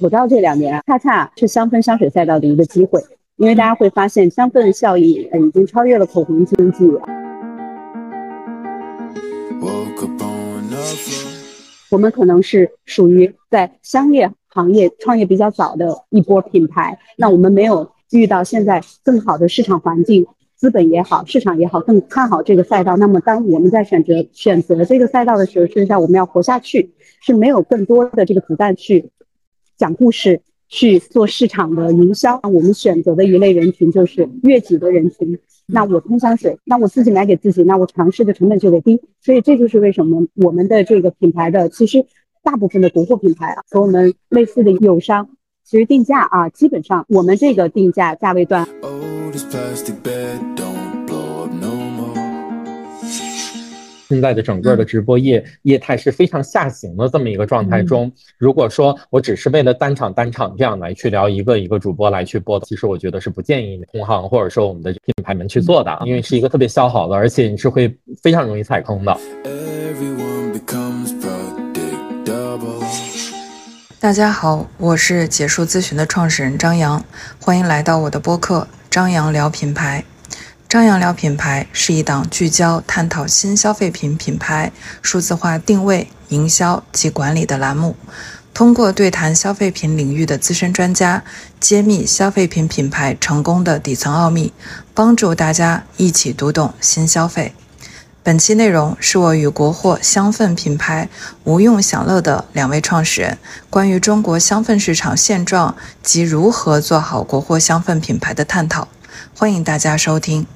口罩这两年恰恰是香氛香水赛道的一个机会，因为大家会发现香氛效益呃已经超越了口红经济。我们可能是属于在香业行业创业比较早的一波品牌，那我们没有遇到现在更好的市场环境，资本也好，市场也好，更看好这个赛道。那么当我们在选择选择这个赛道的时候，实际上我们要活下去，是没有更多的这个子弹去讲故事。去做市场的营销，我们选择的一类人群就是悦己的人群。那我喷香水，那我自己买给自己，那我尝试的成本就会低。所以这就是为什么我们的这个品牌的，其实大部分的国货品牌啊，和我们类似的友商，其实定价啊，基本上我们这个定价价位段。现在的整个的直播业业态是非常下行的这么一个状态中，如果说我只是为了单场单场这样来去聊一个一个主播来去播的，其实我觉得是不建议同行或者说我们的品牌们去做的，因为是一个特别消耗的，而且你是会非常容易踩坑的。大家好，我是结束咨询的创始人张扬，欢迎来到我的播客张扬聊品牌。张扬聊品牌是一档聚焦探讨新消费品品牌数字化定位、营销及管理的栏目，通过对谈消费品领域的资深专家，揭秘消费品品牌成功的底层奥秘，帮助大家一起读懂新消费。本期内容是我与国货香氛品牌无用享乐的两位创始人关于中国香氛市场现状及如何做好国货香氛品牌的探讨，欢迎大家收听。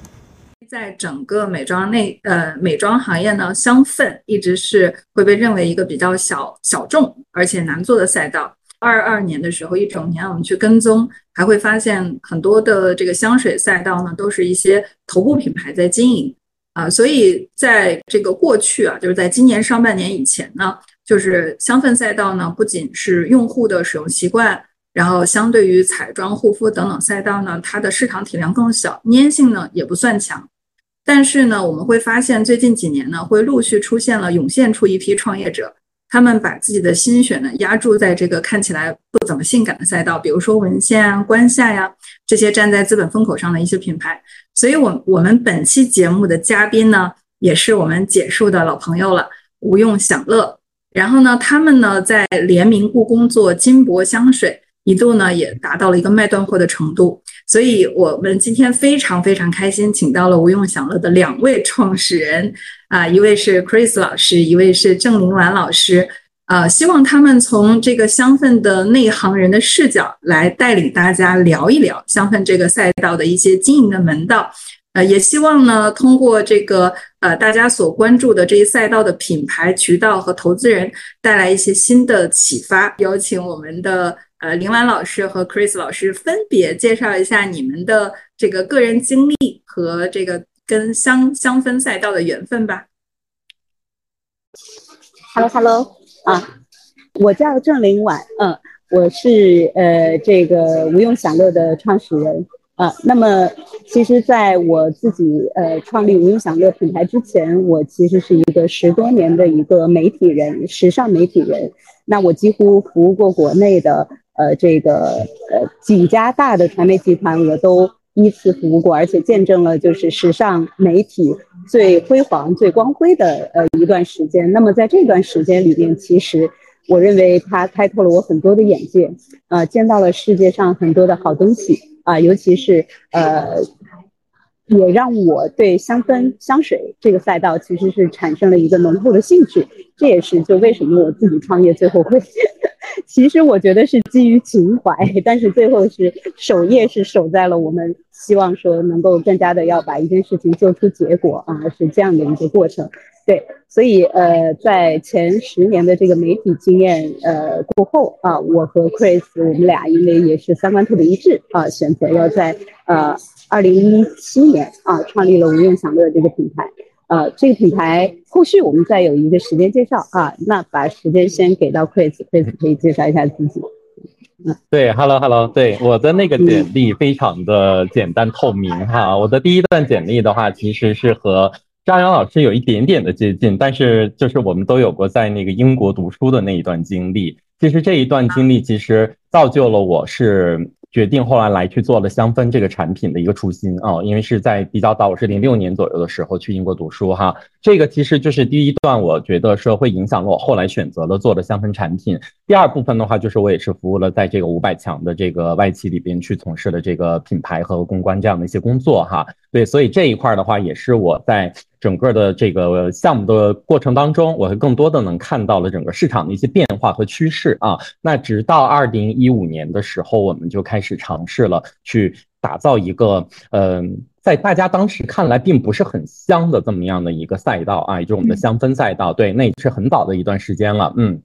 在整个美妆内呃美妆行业呢，香氛一直是会被认为一个比较小小众而且难做的赛道。二二年的时候，一整年我们去跟踪，还会发现很多的这个香水赛道呢，都是一些头部品牌在经营啊。所以在这个过去啊，就是在今年上半年以前呢，就是香氛赛道呢，不仅是用户的使用习惯，然后相对于彩妆、护肤等等赛道呢，它的市场体量更小，粘性呢也不算强。但是呢，我们会发现最近几年呢，会陆续出现了涌现出一批创业者，他们把自己的心血呢压注在这个看起来不怎么性感的赛道，比如说文献啊、关夏呀这些站在资本风口上的一些品牌。所以，我我们本期节目的嘉宾呢，也是我们解数的老朋友了，无用享乐。然后呢，他们呢在联名故宫做金箔香水，一度呢也达到了一个卖断货的程度。所以，我们今天非常非常开心，请到了无用享乐的两位创始人，啊，一位是 Chris 老师，一位是郑林兰老师，啊，希望他们从这个香氛的内行人的视角来带领大家聊一聊香氛这个赛道的一些经营的门道，呃，也希望呢，通过这个呃大家所关注的这一赛道的品牌渠道和投资人带来一些新的启发，邀请我们的。呃，林婉老师和 Chris 老师分别介绍一下你们的这个个人经历和这个跟香香氛赛道的缘分吧。Hello，Hello，啊，我叫郑林婉，嗯，我是呃这个无用享乐的创始人，啊，那么其实在我自己呃创立无用享乐品牌之前，我其实是一个十多年的一个媒体人，时尚媒体人，那我几乎服务过国内的。呃，这个呃几家大的传媒集团我都依次服务过，而且见证了就是时尚媒体最辉煌、最光辉的呃一段时间。那么在这段时间里面，其实我认为它开拓了我很多的眼界，呃，见到了世界上很多的好东西啊，尤其是呃，也让我对香氛香水这个赛道其实是产生了一个浓厚的兴趣。这也是就为什么我自己创业最后会。其实我觉得是基于情怀，但是最后是守业是守在了我们希望说能够更加的要把一件事情做出结果啊，是这样的一个过程。对，所以呃，在前十年的这个媒体经验呃过后啊，我和 Chris 我们俩因为也是三观特别一致啊，选择要在呃二零一七年啊创立了无用享乐这个品牌。呃，这个品牌后续我们再有一个时间介绍啊。那把时间先给到 Chris，Chris 可以介绍一下自己。嗯，对，Hello Hello，对，我的那个简历非常的简单透明哈。我的第一段简历的话，其实是和张扬老师有一点点的接近，但是就是我们都有过在那个英国读书的那一段经历。其实这一段经历其实造就了我是。决定后来来去做了香氛这个产品的一个初心啊，因为是在比较早，我是零六年左右的时候去英国读书哈。这个其实就是第一段，我觉得说会影响了我后来选择了做的香氛产品。第二部分的话，就是我也是服务了在这个五百强的这个外企里边去从事的这个品牌和公关这样的一些工作哈。对，所以这一块的话，也是我在。整个的这个项目的过程当中，我会更多的能看到了整个市场的一些变化和趋势啊。那直到二零一五年的时候，我们就开始尝试了去打造一个，嗯，在大家当时看来并不是很香的这么样的一个赛道啊，也就是我们的香氛赛道。对，那也是很早的一段时间了，嗯。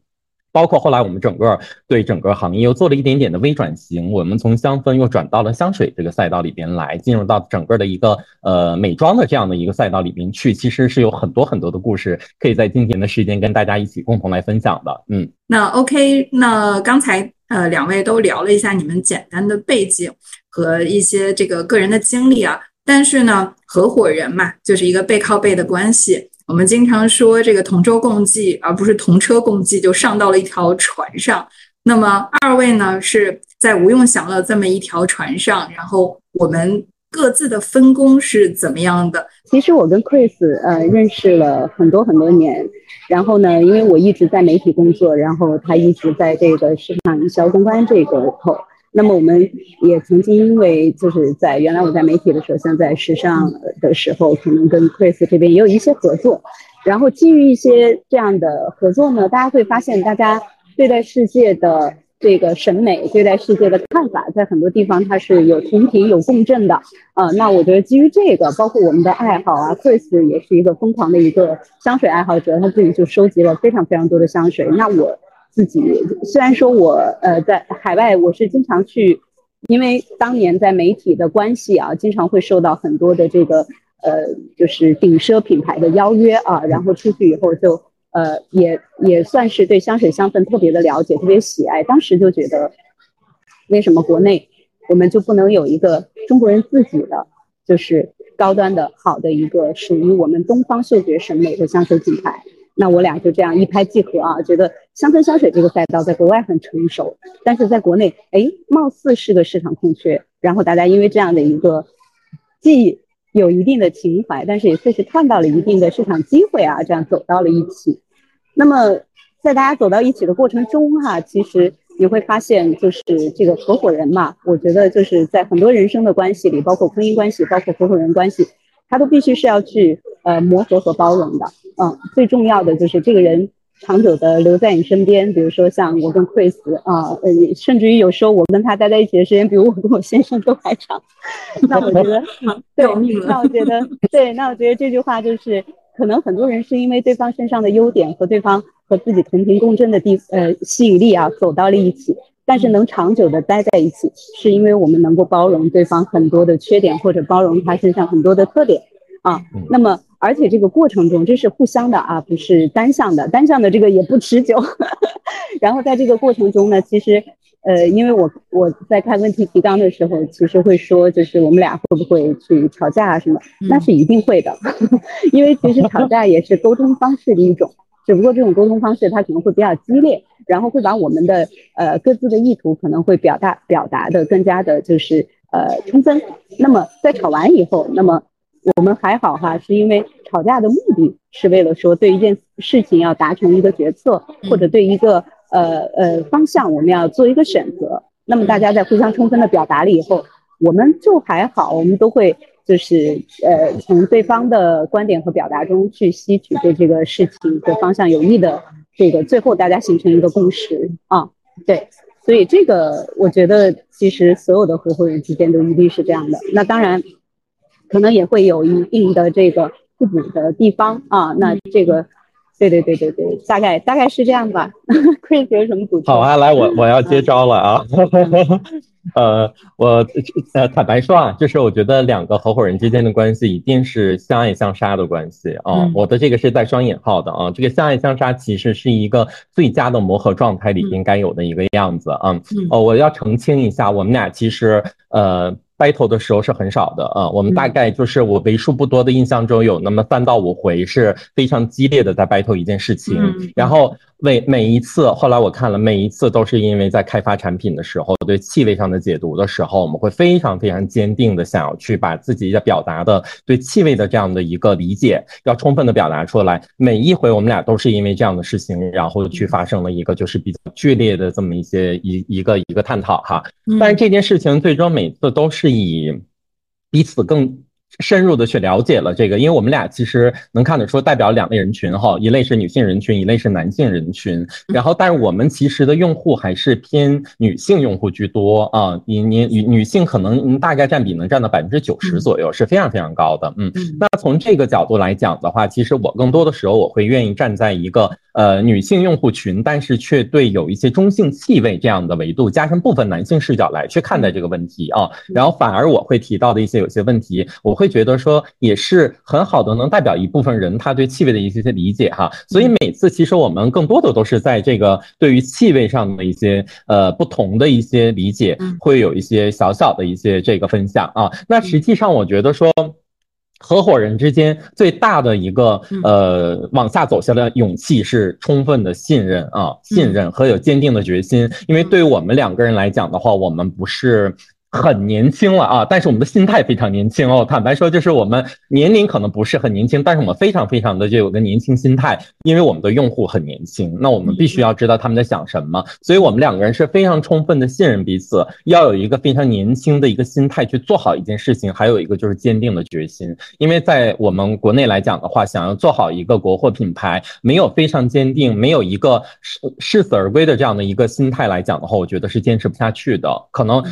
包括后来我们整个对整个行业又做了一点点的微转型，我们从香氛又转到了香水这个赛道里边来，进入到整个的一个呃美妆的这样的一个赛道里边去，其实是有很多很多的故事可以在今天的时间跟大家一起共同来分享的。嗯，那 OK，那刚才呃两位都聊了一下你们简单的背景和一些这个个人的经历啊，但是呢，合伙人嘛，就是一个背靠背的关系。我们经常说这个同舟共济，而不是同车共济，就上到了一条船上。那么二位呢，是在无用享乐这么一条船上，然后我们各自的分工是怎么样的？其实我跟 Chris 呃认识了很多很多年，然后呢，因为我一直在媒体工作，然后他一直在这个市场营销公关这个头。那么我们也曾经因为就是在原来我在媒体的时候，像在时尚的时候，可能跟 Chris 这边也有一些合作。然后基于一些这样的合作呢，大家会发现，大家对待世界的这个审美、对待世界的看法，在很多地方它是有同频、有共振的。呃，那我觉得基于这个，包括我们的爱好啊，Chris 也是一个疯狂的一个香水爱好者，他自己就收集了非常非常多的香水。那我。自己虽然说我呃在海外我是经常去，因为当年在媒体的关系啊，经常会受到很多的这个呃就是顶奢品牌的邀约啊，然后出去以后就呃也也算是对香水香氛特别的了解，特别喜爱。当时就觉得，为什么国内我们就不能有一个中国人自己的就是高端的好的一个属于我们东方嗅觉审美的香水品牌？那我俩就这样一拍即合啊，觉得香氛香水这个赛道在国外很成熟，但是在国内，哎，貌似是个市场空缺。然后大家因为这样的一个，既有一定的情怀，但是也确实看到了一定的市场机会啊，这样走到了一起。那么在大家走到一起的过程中哈，其实你会发现，就是这个合伙人嘛，我觉得就是在很多人生的关系里，包括婚姻关系，包括合伙人关系，他都必须是要去呃磨合和包容的。嗯，最重要的就是这个人长久的留在你身边，比如说像我跟 Chris 啊，呃，甚至于有时候我跟他待在一起的时间，比我跟我先生都还长。那我觉得，对，那我觉得，对，那我觉得这句话就是，可能很多人是因为对方身上的优点和对方和自己同频共振的地，呃，吸引力啊，走到了一起。但是能长久的待在一起，是因为我们能够包容对方很多的缺点，或者包容他身上很多的特点啊。那么。而且这个过程中，这是互相的啊，不是单向的，单向的这个也不持久。然后在这个过程中呢，其实，呃，因为我我在看问题提纲的时候，其实会说，就是我们俩会不会去吵架啊什么？那是一定会的，因为其实吵架也是沟通方式的一种，只不过这种沟通方式它可能会比较激烈，然后会把我们的呃各自的意图可能会表达表达的更加的就是呃充分。那么在吵完以后，那么。我们还好哈，是因为吵架的目的是为了说对一件事情要达成一个决策，或者对一个呃呃方向我们要做一个选择。那么大家在互相充分的表达了以后，我们就还好，我们都会就是呃从对方的观点和表达中去吸取对这个事情的方向有益的这个，最后大家形成一个共识啊。对，所以这个我觉得其实所有的合伙人之间都一定是这样的。那当然。可能也会有一定的这个互补的地方啊，那这个，对对对对对，大概大概是这样吧。Chris 有什么补充？好啊，来我我要接招了啊。呃，我呃坦白说啊，就是我觉得两个合伙人之间的关系一定是相爱相杀的关系啊。我的这个是带双引号的啊，这个相爱相杀其实是一个最佳的磨合状态里应该有的一个样子啊。哦，我要澄清一下，我们俩其实呃。Battle 的时候是很少的啊，我们大概就是我为数不多的印象中有那么三到五回是非常激烈的在 battle 一件事情，然后每每一次，后来我看了，每一次都是因为在开发产品的时候，对气味上的解读的时候，我们会非常非常坚定的想要去把自己要表达的对气味的这样的一个理解，要充分的表达出来。每一回我们俩都是因为这样的事情，然后去发生了一个就是比较剧烈的这么一些一一个一个探讨哈。但是这件事情最终每次都是以彼此更。深入的去了解了这个，因为我们俩其实能看得出代表两类人群哈，一类是女性人群，一类是男性人群。然后，但是我们其实的用户还是偏女性用户居多啊，你你女女性可能大概占比能占到百分之九十左右，是非常非常高的。嗯，那从这个角度来讲的话，其实我更多的时候我会愿意站在一个呃女性用户群，但是却对有一些中性气味这样的维度，加上部分男性视角来去看待这个问题啊。然后反而我会提到的一些有些问题，我会。觉得说也是很好的，能代表一部分人他对气味的一些些理解哈，所以每次其实我们更多的都是在这个对于气味上的一些呃不同的一些理解，会有一些小小的一些这个分享啊。那实际上我觉得说，合伙人之间最大的一个呃往下走下的勇气是充分的信任啊，信任和有坚定的决心，因为对于我们两个人来讲的话，我们不是。很年轻了啊，但是我们的心态非常年轻哦。坦白说，就是我们年龄可能不是很年轻，但是我们非常非常的就有个年轻心态，因为我们的用户很年轻，那我们必须要知道他们在想什么，所以我们两个人是非常充分的信任彼此，要有一个非常年轻的一个心态去做好一件事情，还有一个就是坚定的决心。因为在我们国内来讲的话，想要做好一个国货品牌，没有非常坚定，没有一个视视死而归的这样的一个心态来讲的话，我觉得是坚持不下去的，可能。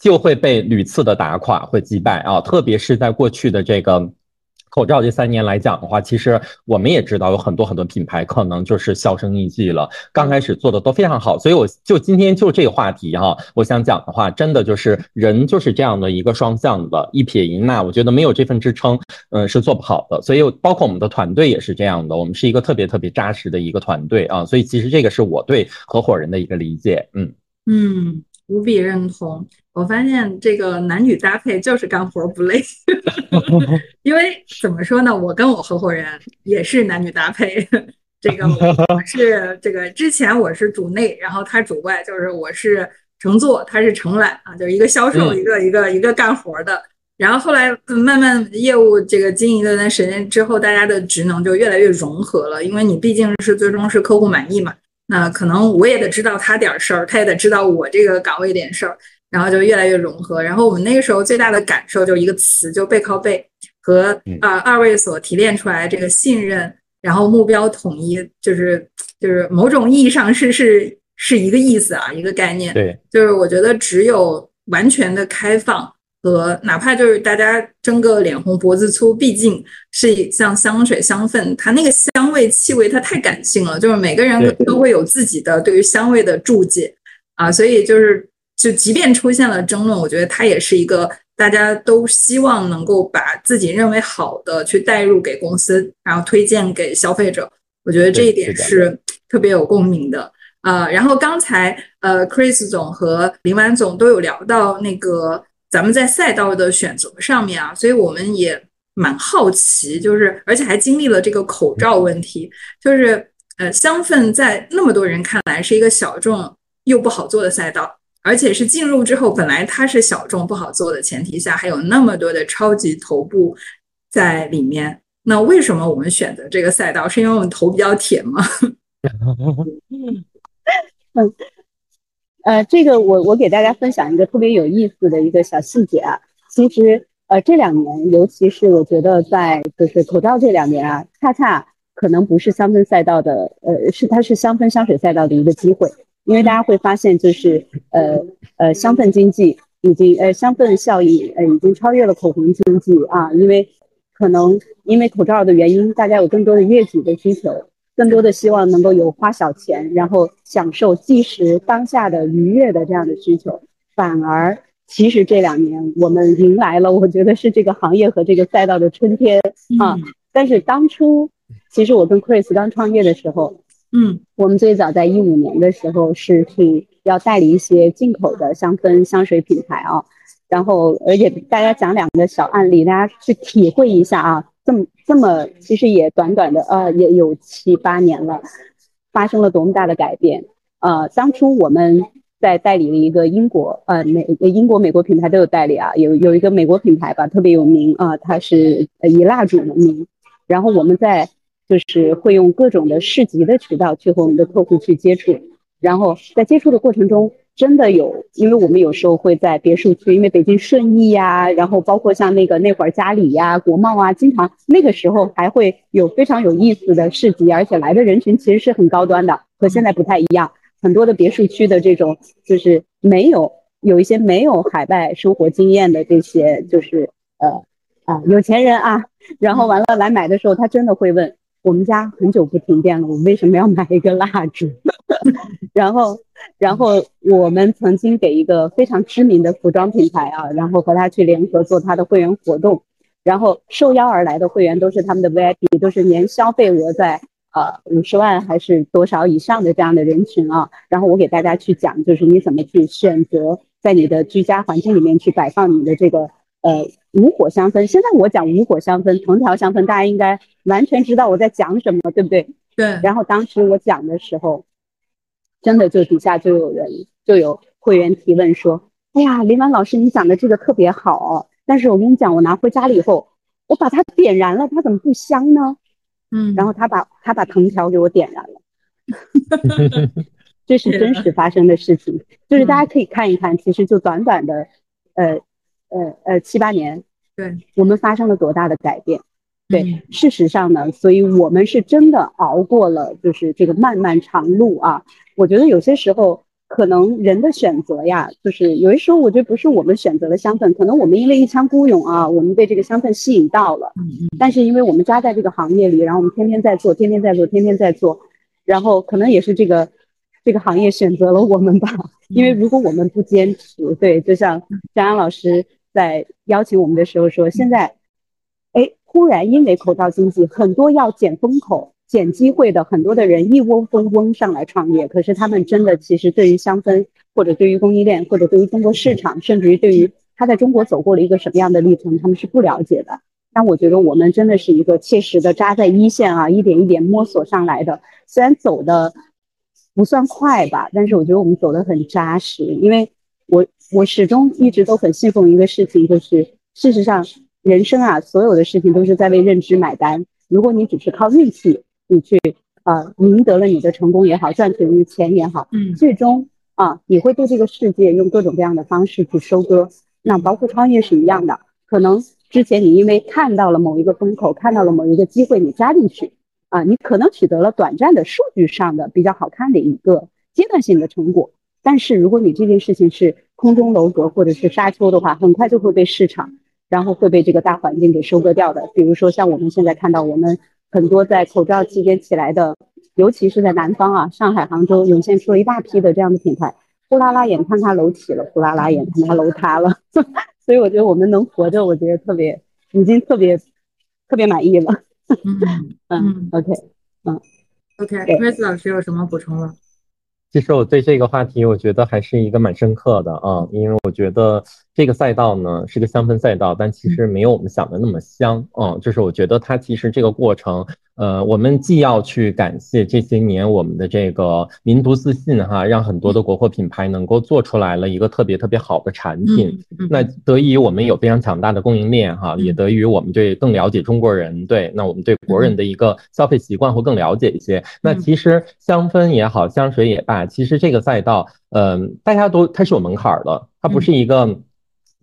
就会被屡次的打垮，会击败啊！特别是在过去的这个口罩这三年来讲的话，其实我们也知道有很多很多品牌可能就是销声匿迹了。刚开始做的都非常好，所以我就今天就这个话题哈，我想讲的话，真的就是人就是这样的一个双向的，一撇一捺，我觉得没有这份支撑，嗯，是做不好的。所以包括我们的团队也是这样的，我们是一个特别特别扎实的一个团队啊。所以其实这个是我对合伙人的一个理解，嗯嗯，无比认同。我发现这个男女搭配就是干活不累，因为怎么说呢？我跟我合伙人也是男女搭配。这个我 是这个之前我是主内，然后他主外，就是我是承做，他是承揽啊，就是一个销售，一个一个一个干活的。然后后来慢慢业务这个经营一段时间之后，大家的职能就越来越融合了，因为你毕竟是最终是客户满意嘛。那可能我也得知道他点事儿，他也得知道我这个岗位点事儿。然后就越来越融合。然后我们那个时候最大的感受就一个词，就背靠背，和啊二位所提炼出来这个信任，然后目标统一，就是就是某种意义上是是是一个意思啊，一个概念。对，就是我觉得只有完全的开放和哪怕就是大家争个脸红脖子粗，毕竟是像香水香氛，它那个香味气味它太感性了，就是每个人都会有自己的对于香味的注解啊，所以就是。就即便出现了争论，我觉得它也是一个大家都希望能够把自己认为好的去带入给公司，然后推荐给消费者。我觉得这一点是特别有共鸣的。呃，然后刚才呃，Chris 总和林婉总都有聊到那个咱们在赛道的选择上面啊，所以我们也蛮好奇，就是而且还经历了这个口罩问题，就是呃，香氛在那么多人看来是一个小众又不好做的赛道。而且是进入之后，本来它是小众不好做的前提下，还有那么多的超级头部在里面。那为什么我们选择这个赛道？是因为我们头比较铁吗？嗯，呃，这个我我给大家分享一个特别有意思的一个小细节啊。其实呃这两年，尤其是我觉得在就是口罩这两年啊，恰恰可能不是香氛赛道的，呃，是它是香氛香水赛道的一个机会。因为大家会发现，就是呃呃，香氛经济已经呃香氛效益呃已经超越了口红经济啊。因为可能因为口罩的原因，大家有更多的悦己的需求，更多的希望能够有花小钱，然后享受即时当下的愉悦的这样的需求。反而，其实这两年我们迎来了，我觉得是这个行业和这个赛道的春天啊。但是当初，其实我跟 Chris 刚创业的时候。嗯，我们最早在一五年的时候是去要代理一些进口的香氛香水品牌啊，然后而且大家讲两个小案例，大家去体会一下啊，这么这么其实也短短的呃也有七八年了，发生了多么大的改变。呃，当初我们在代理了一个英国呃美英国美国品牌都有代理啊，有有一个美国品牌吧特别有名啊，它是以蜡烛闻名。然后我们在就是会用各种的市集的渠道去和我们的客户去接触，然后在接触的过程中。真的有，因为我们有时候会在别墅区，因为北京顺义呀，然后包括像那个那会儿嘉里呀、国贸啊，经常那个时候还会有非常有意思的市集，而且来的人群其实是很高端的，和现在不太一样。很多的别墅区的这种就是没有有一些没有海外生活经验的这些就是呃啊有钱人啊，然后完了来买的时候，他真的会问。我们家很久不停电了，我为什么要买一个蜡烛？然后，然后我们曾经给一个非常知名的服装品牌啊，然后和他去联合做他的会员活动，然后受邀而来的会员都是他们的 VIP，都是年消费额在呃五十万还是多少以上的这样的人群啊。然后我给大家去讲，就是你怎么去选择在你的居家环境里面去摆放你的这个。呃，无火香氛。现在我讲无火香氛、藤条香氛，大家应该完全知道我在讲什么，对不对？对。然后当时我讲的时候，真的就底下就有人就有会员提问说：“哎呀，林婉老师，你讲的这个特别好，但是我跟你讲，我拿回家了以后，我把它点燃了，它怎么不香呢？”嗯。然后他把他把藤条给我点燃了，这是真实发生的事情，就是大家可以看一看，其实就短短的，呃。呃呃，七八年，对我们发生了多大的改变？对，事实上呢，所以我们是真的熬过了，就是这个漫漫长路啊。我觉得有些时候，可能人的选择呀，就是有些时候，我觉得不是我们选择了香氛，可能我们因为一腔孤勇啊，我们被这个香氛吸引到了。但是因为我们扎在这个行业里，然后我们天天在做，天天在做，天天在做，然后可能也是这个这个行业选择了我们吧。因为如果我们不坚持，对，就像张阳老师。在邀请我们的时候说，现在，哎，忽然因为口罩经济，很多要捡风口、捡机会的很多的人一窝蜂蜂上来创业。可是他们真的其实对于香氛，或者对于供应链，或者对于中国市场，甚至于对于他在中国走过了一个什么样的历程，他们是不了解的。但我觉得我们真的是一个切实的扎在一线啊，一点一点摸索上来的。虽然走的不算快吧，但是我觉得我们走的很扎实，因为。我我始终一直都很信奉一个事情，就是事实上人生啊，所有的事情都是在为认知买单。如果你只是靠运气，你去啊赢得了你的成功也好，赚取了钱也好，嗯，最终啊你会对这个世界用各种各样的方式去收割。那包括创业是一样的，可能之前你因为看到了某一个风口，看到了某一个机会，你加进去啊，你可能取得了短暂的数据上的比较好看的一个阶段性的成果。但是如果你这件事情是空中楼阁或者是沙丘的话，很快就会被市场，然后会被这个大环境给收割掉的。比如说像我们现在看到，我们很多在口罩期间起来的，尤其是在南方啊，上海、杭州涌现出了一大批的这样的品牌，呼啦啦眼看它楼起了，呼啦啦眼看它楼塌了。所以我觉得我们能活着，我觉得特别，已经特别特别满意了。嗯 嗯，OK，嗯，OK，Chris 老师有什么补充吗？其实我对这个话题，我觉得还是一个蛮深刻的啊，因为我觉得这个赛道呢是个香氛赛道，但其实没有我们想的那么香嗯。就是我觉得它其实这个过程。呃，我们既要去感谢这些年我们的这个民族自信哈，让很多的国货品牌能够做出来了一个特别特别好的产品。那得益于我们有非常强大的供应链哈，也得益于我们对更了解中国人，对，那我们对国人的一个消费习惯会更了解一些。那其实香氛也好，香水也罢，其实这个赛道，嗯，大家都它是有门槛的，它不是一个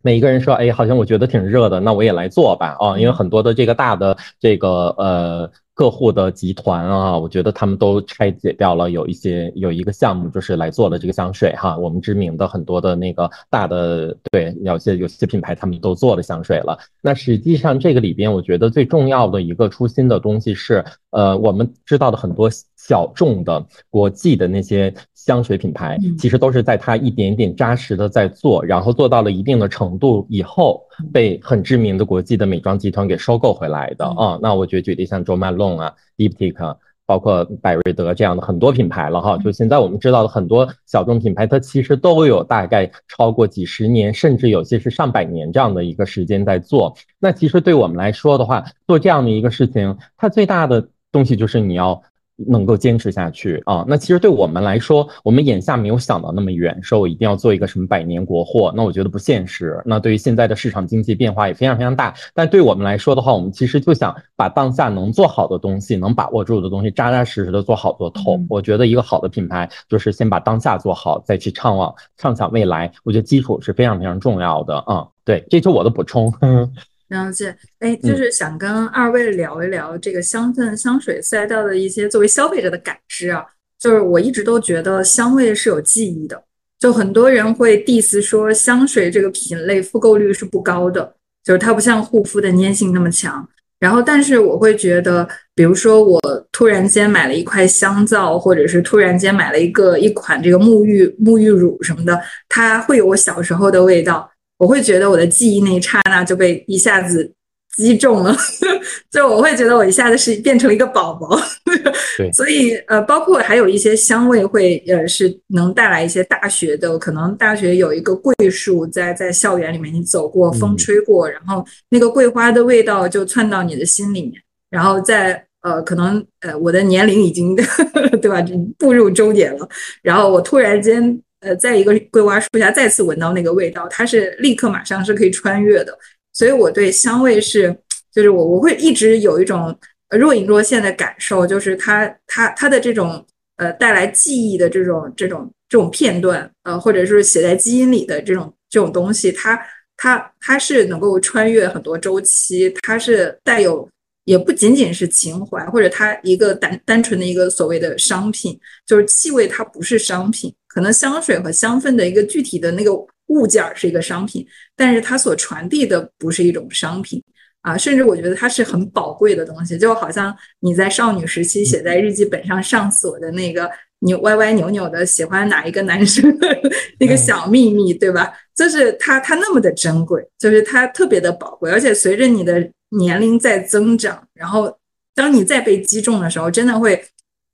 每一个人说，哎，好像我觉得挺热的，那我也来做吧啊，因为很多的这个大的这个呃。客户的集团啊，我觉得他们都拆解掉了，有一些有一个项目就是来做了这个香水哈，我们知名的很多的那个大的对有些有些品牌他们都做了香水了。那实际上这个里边，我觉得最重要的一个初心的东西是，呃，我们知道的很多小众的国际的那些。香水品牌其实都是在它一点点扎实的在做，然后做到了一定的程度以后，被很知名的国际的美妆集团给收购回来的啊。那我觉得举例像 Jo Malone 啊、Diptyque，包括百瑞德这样的很多品牌了哈。就现在我们知道的很多小众品牌，它其实都有大概超过几十年，甚至有些是上百年这样的一个时间在做。那其实对我们来说的话，做这样的一个事情，它最大的东西就是你要。能够坚持下去啊。那其实对我们来说，我们眼下没有想到那么远，说我一定要做一个什么百年国货，那我觉得不现实。那对于现在的市场经济变化也非常非常大，但对我们来说的话，我们其实就想把当下能做好的东西，能把握住的东西，扎扎实实的做好做透。我觉得一个好的品牌就是先把当下做好，再去畅望畅想未来。我觉得基础是非常非常重要的啊。对，这是我的补充。了解，哎，就是想跟二位聊一聊这个香氛香水赛道的一些作为消费者的感知啊。就是我一直都觉得香味是有记忆的，就很多人会 diss 说香水这个品类复购率是不高的，就是它不像护肤的粘性那么强。然后，但是我会觉得，比如说我突然间买了一块香皂，或者是突然间买了一个一款这个沐浴沐浴乳什么的，它会有我小时候的味道。我会觉得我的记忆那一刹那就被一下子击中了，就我会觉得我一下子是变成了一个宝宝。对，所以呃，包括还有一些香味会呃是能带来一些大学的，可能大学有一个桂树在在校园里面，你走过风吹过，然后那个桂花的味道就窜到你的心里面，然后在呃可能呃我的年龄已经 对吧？步入中年了，然后我突然间。呃，在一个桂花树下再次闻到那个味道，它是立刻马上是可以穿越的，所以我对香味是，就是我我会一直有一种若隐若现的感受，就是它它它的这种呃带来记忆的这种这种这种片段，呃，或者是写在基因里的这种这种东西，它它它是能够穿越很多周期，它是带有也不仅仅是情怀，或者它一个单单纯的一个所谓的商品，就是气味它不是商品。可能香水和香氛的一个具体的那个物件是一个商品，但是它所传递的不是一种商品啊，甚至我觉得它是很宝贵的东西，就好像你在少女时期写在日记本上上锁的那个扭歪歪扭扭的喜欢哪一个男生的 那个小秘密，对吧？就是它它那么的珍贵，就是它特别的宝贵，而且随着你的年龄在增长，然后当你再被击中的时候，真的会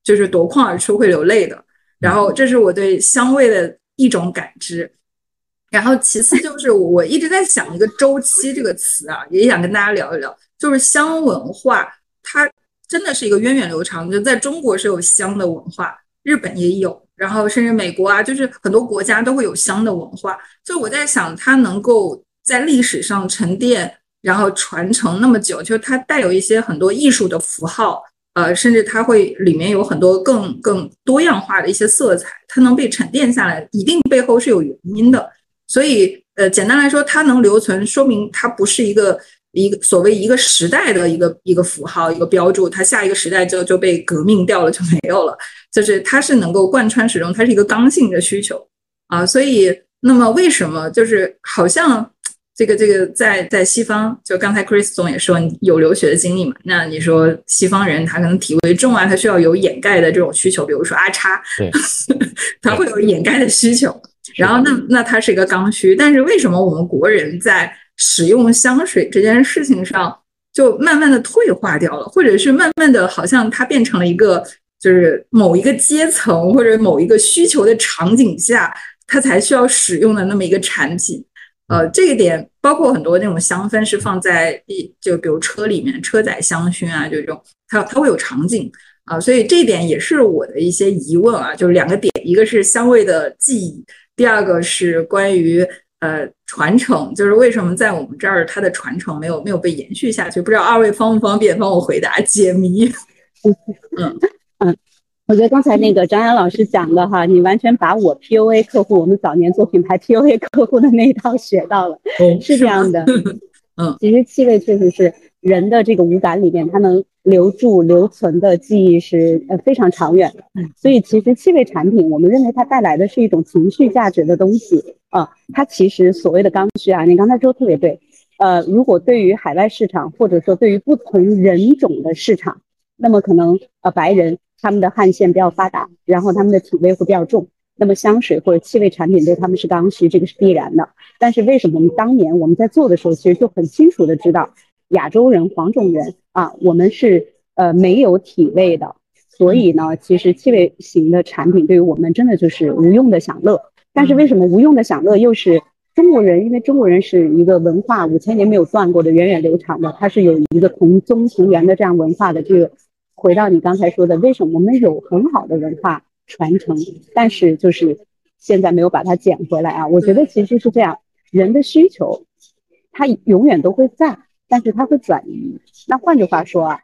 就是夺眶而出，会流泪的。然后，这是我对香味的一种感知。然后，其次就 是我一直在想一个“周期”这个词啊，也想跟大家聊一聊。就是香文化，它真的是一个源远流长。就在中国是有香的文化，日本也有，然后甚至美国啊，就是很多国家都会有香的文化。就我在想，它能够在历史上沉淀，然后传承那么久，就是它带有一些很多艺术的符号。呃，甚至它会里面有很多更更多样化的一些色彩，它能被沉淀下来，一定背后是有原因的。所以，呃，简单来说，它能留存，说明它不是一个一个所谓一个时代的一个一个符号、一个标注，它下一个时代就就被革命掉了，就没有了。就是它是能够贯穿始终，它是一个刚性的需求啊。所以，那么为什么就是好像？这个这个在在西方，就刚才 Chris 总也说有留学的经历嘛，那你说西方人他可能体味重啊，他需要有掩盖的这种需求，比如说阿叉，他会有掩盖的需求。然后那那它是一个刚需，但是为什么我们国人在使用香水这件事情上就慢慢的退化掉了，或者是慢慢的好像它变成了一个就是某一个阶层或者某一个需求的场景下，它才需要使用的那么一个产品。呃，这一点包括很多那种香氛是放在一就比如车里面车载香薰啊，就这种它它会有场景啊，所以这一点也是我的一些疑问啊，就是两个点，一个是香味的记忆，第二个是关于呃传承，就是为什么在我们这儿它的传承没有没有被延续下去？不知道二位方不方便帮我回答解谜？嗯 嗯。我觉得刚才那个张扬老师讲的哈，你完全把我 P O A 客户，我们早年做品牌 P O A 客户的那一套学到了，是这样的。嗯，其实气味确实是人的这个五感里面，它能留住、留存的记忆是呃非常长远的。所以其实气味产品，我们认为它带来的是一种情绪价值的东西啊。它其实所谓的刚需啊，你刚才说特别对。呃，如果对于海外市场，或者说对于不同人种的市场，那么可能呃白人。他们的汗腺比较发达，然后他们的体味会比较重，那么香水或者气味产品对他们是刚需，这个是必然的。但是为什么我们当年我们在做的时候，其实就很清楚的知道，亚洲人黄种人啊，我们是呃没有体味的，所以呢，其实气味型的产品对于我们真的就是无用的享乐。但是为什么无用的享乐又是中国人？因为中国人是一个文化五千年没有断过的、源远流长的，它是有一个同宗同源的这样文化的这个。回到你刚才说的，为什么我们有很好的文化传承，但是就是现在没有把它捡回来啊？我觉得其实是这样，人的需求它永远都会在，但是它会转移。那换句话说啊，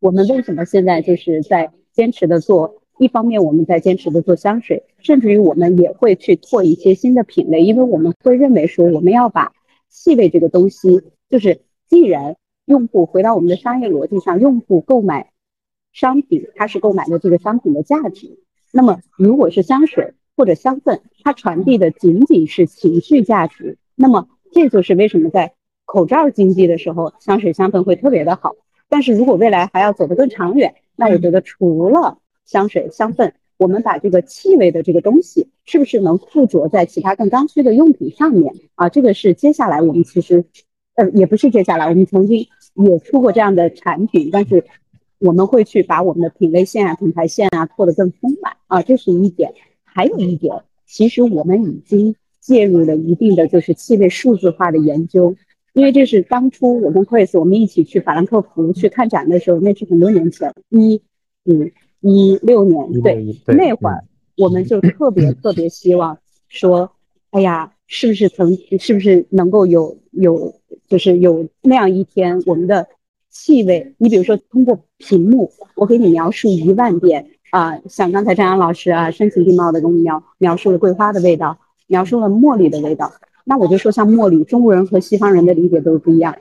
我们为什么现在就是在坚持的做？一方面我们在坚持的做香水，甚至于我们也会去拓一些新的品类，因为我们会认为说我们要把气味这个东西，就是既然用户回到我们的商业逻辑上，用户购买商品，它是购买的这个商品的价值。那么如果是香水或者香氛，它传递的仅仅是情绪价值，那么这就是为什么在口罩经济的时候，香水香氛会特别的好。但是如果未来还要走得更长远，那我觉得除了香水、香氛，我们把这个气味的这个东西，是不是能附着在其他更刚需的用品上面啊？这个是接下来我们其实，呃，也不是接下来，我们曾经也出过这样的产品，但是我们会去把我们的品类线啊、品牌线啊做得更丰满啊，这是一点。还有一点，其实我们已经介入了一定的就是气味数字化的研究，因为这是当初我跟 Chris 我们一起去法兰克福去看展的时候，那是很多年前，一五。一六年，对那会儿，我们就特别 特别希望说，哎呀，是不是曾是不是能够有有就是有那样一天，我们的气味，你比如说通过屏幕，我给你描述一万遍啊，像刚才张扬老师啊，声情并茂的给我们描描述了桂花的味道，描述了茉莉的味道，那我就说像茉莉，中国人和西方人的理解都是不一样，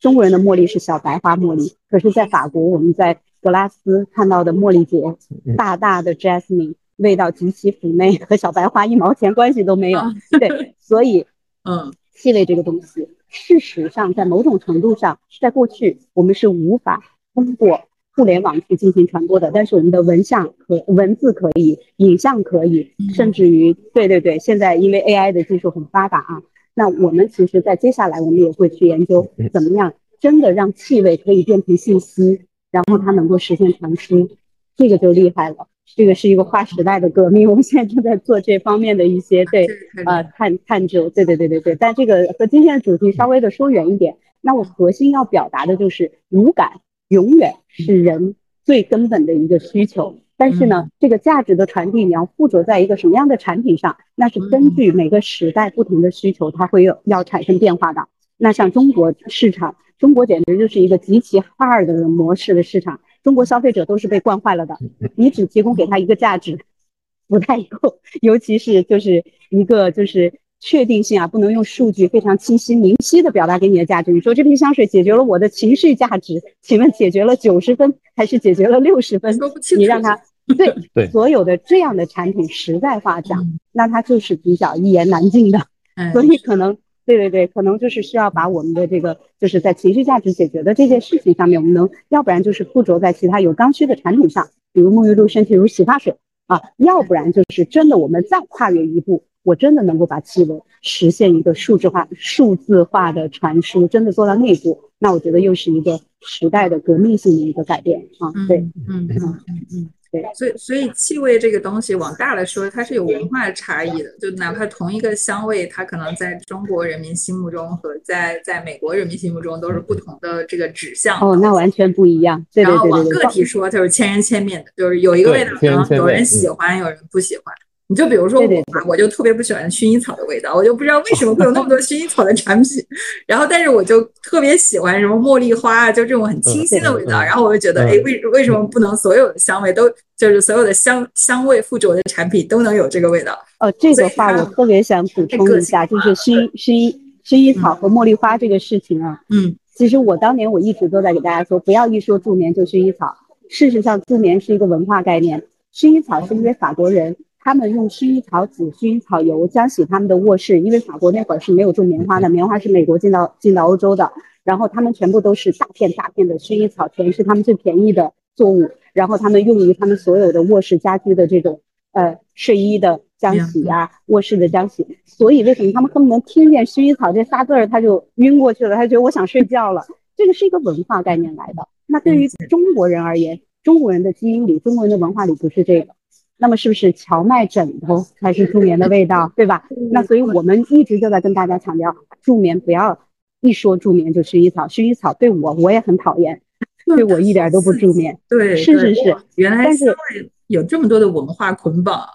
中国人的茉莉是小白花茉莉，可是在法国，我们在。格拉斯看到的茉莉节，大大的 jasmine，味道极其妩媚，和小白花一毛钱关系都没有。对，所以，嗯，气味这个东西，事实上在某种程度上，在过去我们是无法通过互联网去进行传播的，但是我们的文像和文字可以，影像可以，甚至于，对对对，现在因为 AI 的技术很发达啊，那我们其实在接下来我们也会去研究怎么样真的让气味可以变成信息。然后它能够实现传输，这个就厉害了。这个是一个划时代的革命。我们现在正在做这方面的一些对呃探探究。对对对对对。但这个和今天的主题稍微的说远一点。那我核心要表达的就是五感永远是人最根本的一个需求。但是呢，这个价值的传递你要附着在一个什么样的产品上，那是根据每个时代不同的需求，它会有要产生变化的。那像中国市场。中国简直就是一个极其 hard 的模式的市场，中国消费者都是被惯坏了的。你只提供给他一个价值，不太够，尤其是就是一个就是确定性啊，不能用数据非常清晰明晰的表达给你的价值。你说这瓶香水解决了我的情绪价值，请问解决了九十分还是解决了六十分？你让他对对所有的这样的产品实在化讲，那它就是比较一言难尽的。所以可能。对对对，可能就是需要把我们的这个，就是在情绪价值解决的这件事情上面，我们能，要不然就是附着在其他有刚需的产品上，比如沐浴露、身体乳、洗发水啊，要不然就是真的我们再跨越一步，我真的能够把气味实现一个数字化、数字化的传输，真的做到那一步，那我觉得又是一个时代的革命性的一个改变啊。对，嗯嗯嗯嗯。所以，所以气味这个东西往大了说，它是有文化差异的。就哪怕同一个香味，它可能在中国人民心目中和在在美国人民心目中都是不同的这个指向。哦，那完全不一样。然后往个体说，就是千人千面的，就是有一个味道，可能有人喜欢，有人不喜欢。你就比如说我吧，我就特别不喜欢薰衣草的味道，我就不知道为什么会有那么多 薰衣草的产品。然后，但是我就特别喜欢什么茉莉花啊，就这种很清新的味道。然后我就觉得，哎，为为什么不能所有的香味都就是所有的香香味附着的产品都能有这个味道？哦，这个话我特别想补充一下，就是薰薰薰衣草和茉莉花这个事情啊。嗯，其实我当年我一直都在给大家说，不要一说助眠就薰衣草。事实上，助眠是一个文化概念。薰衣草是因为法国人。他们用薰衣草籽、薰衣草油浆洗他们的卧室，因为法国那会儿是没有种棉花的，棉花是美国进到进到欧洲的，然后他们全部都是大片大片的薰衣草田，是他们最便宜的作物，然后他们用于他们所有的卧室家居的这种呃睡衣的浆洗啊，卧室的浆洗，所以为什么他们恨不能听见薰衣草这仨字儿他就晕过去了，他觉得我想睡觉了，这个是一个文化概念来的。那对于中国人而言，中国人的基因里，中国人的文化里不是这个。那么是不是荞麦枕头才是助眠的味道，对吧？那所以我们一直就在跟大家强调，助眠不要一说助眠就薰衣草，薰衣草对我我也很讨厌，对我一点都不助眠。对，是是是，原来但是有这么多的文化捆绑。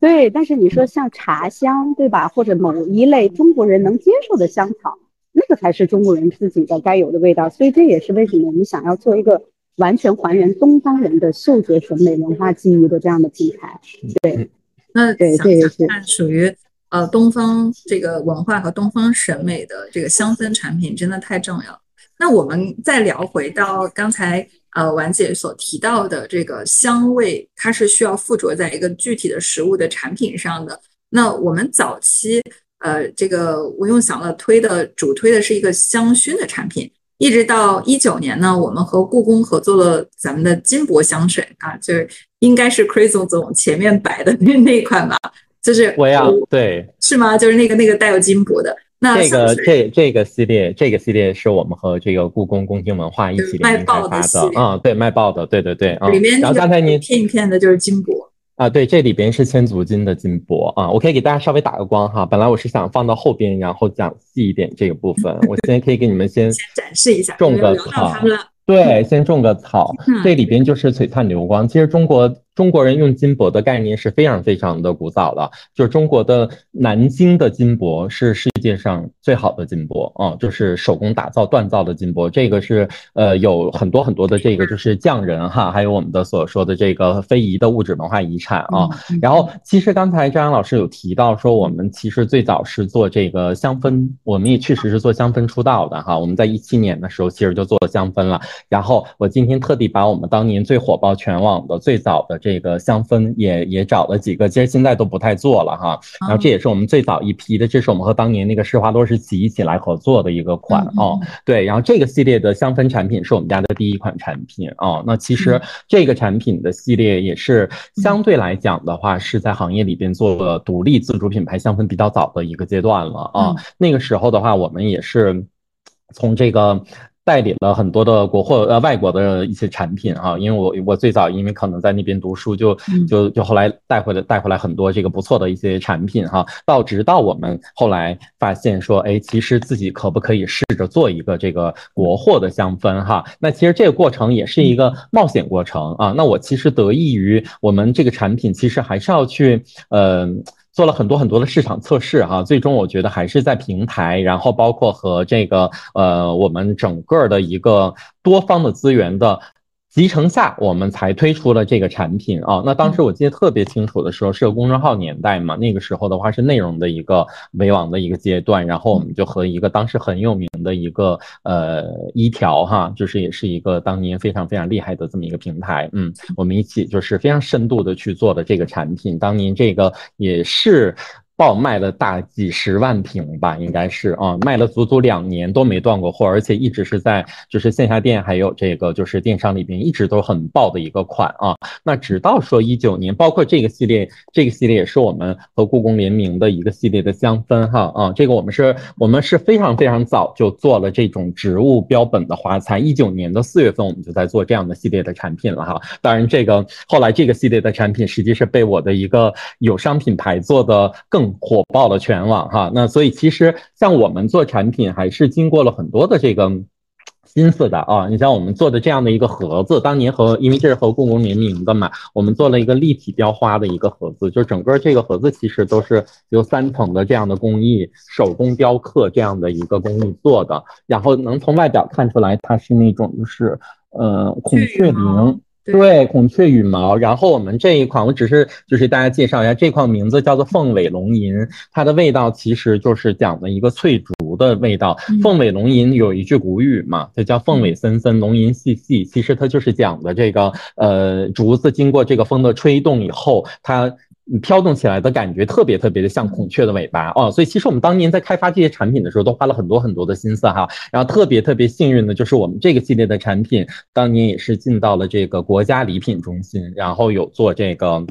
对，但是你说像茶香，对吧？或者某一类中国人能接受的香草，那个才是中国人自己的该有的味道。所以这也是为什么我们想要做一个完全还原东方人的嗅觉审美文化记忆的这样的品牌。对，那对，这也是属于呃东方这个文化和东方审美的这个香氛产品，真的太重要。那我们再聊回到刚才。呃，婉姐所提到的这个香味，它是需要附着在一个具体的食物的产品上的。那我们早期，呃，这个我用享乐推的主推的是一个香薰的产品，一直到一九年呢，我们和故宫合作了咱们的金箔香水啊，就是应该是 Chris 总前面摆的那那款吧，就是我要对是吗？就是那个那个带有金箔的。那这个这这个系列，这个系列是我们和这个故宫宫廷文化一起联名开发的啊，对，卖爆的，对对对啊。里面然后刚才您片一片的就是金箔啊，对，这里边是千足金的金箔啊，我可以给大家稍微打个光哈。本来我是想放到后边，然后讲细一点这个部分，我先可以给你们先展示一下，种个草，对，先种个草，这里边就是璀璨流光。其实中国。中国人用金箔的概念是非常非常的古早了，就是中国的南京的金箔是世界上最好的金箔啊，就是手工打造锻造的金箔。这个是呃有很多很多的这个就是匠人哈，还有我们的所说的这个非遗的物质文化遗产啊。然后其实刚才张阳老师有提到说，我们其实最早是做这个香氛，我们也确实是做香氛出道的哈。我们在一七年的时候其实就做香氛了。然后我今天特地把我们当年最火爆全网的最早的。这个香氛也也找了几个，其实现在都不太做了哈。然后这也是我们最早一批的，这是我们和当年那个施华洛世奇一起来合作的一个款哦。对，然后这个系列的香氛产品是我们家的第一款产品哦。那其实这个产品的系列也是相对来讲的话，是在行业里边做了独立自主品牌香氛比较早的一个阶段了啊。那个时候的话，我们也是从这个。代理了很多的国货呃外国的一些产品啊，因为我我最早因为可能在那边读书，就就就后来带回来带回来很多这个不错的一些产品哈，到直到我们后来发现说，哎，其实自己可不可以试着做一个这个国货的香氛哈？那其实这个过程也是一个冒险过程啊。那我其实得益于我们这个产品，其实还是要去呃。做了很多很多的市场测试啊，最终我觉得还是在平台，然后包括和这个呃我们整个的一个多方的资源的。集成下，我们才推出了这个产品啊。那当时我记得特别清楚的时候，是个公众号年代嘛。那个时候的话是内容的一个为王的一个阶段，然后我们就和一个当时很有名的一个呃一条哈，就是也是一个当年非常非常厉害的这么一个平台，嗯，我们一起就是非常深度的去做的这个产品。当年这个也是。爆卖了大几十万瓶吧，应该是啊，卖了足足两年都没断过货，而且一直是在就是线下店还有这个就是电商里边一直都很爆的一个款啊。那直到说一九年，包括这个系列，这个系列也是我们和故宫联名的一个系列的香氛哈啊，这个我们是我们是非常非常早就做了这种植物标本的花材，一九年的四月份我们就在做这样的系列的产品了哈。当然这个后来这个系列的产品实际是被我的一个友商品牌做的更。火爆了全网哈，那所以其实像我们做产品还是经过了很多的这个心思的啊。你像我们做的这样的一个盒子，当年和因为这是和故宫联名的嘛，我们做了一个立体雕花的一个盒子，就整个这个盒子其实都是由三层的这样的工艺手工雕刻这样的一个工艺做的，然后能从外表看出来它是那种就是呃孔雀翎。对，孔雀羽毛。然后我们这一款，我只是就是大家介绍一下，这款名字叫做凤尾龙吟，它的味道其实就是讲的一个翠竹的味道。凤尾龙吟有一句古语嘛，它叫凤尾森森，龙吟细细。其实它就是讲的这个呃竹子经过这个风的吹动以后，它。飘动起来的感觉特别特别的像孔雀的尾巴哦，所以其实我们当年在开发这些产品的时候，都花了很多很多的心思哈。然后特别特别幸运的就是我们这个系列的产品，当年也是进到了这个国家礼品中心，然后有做这个。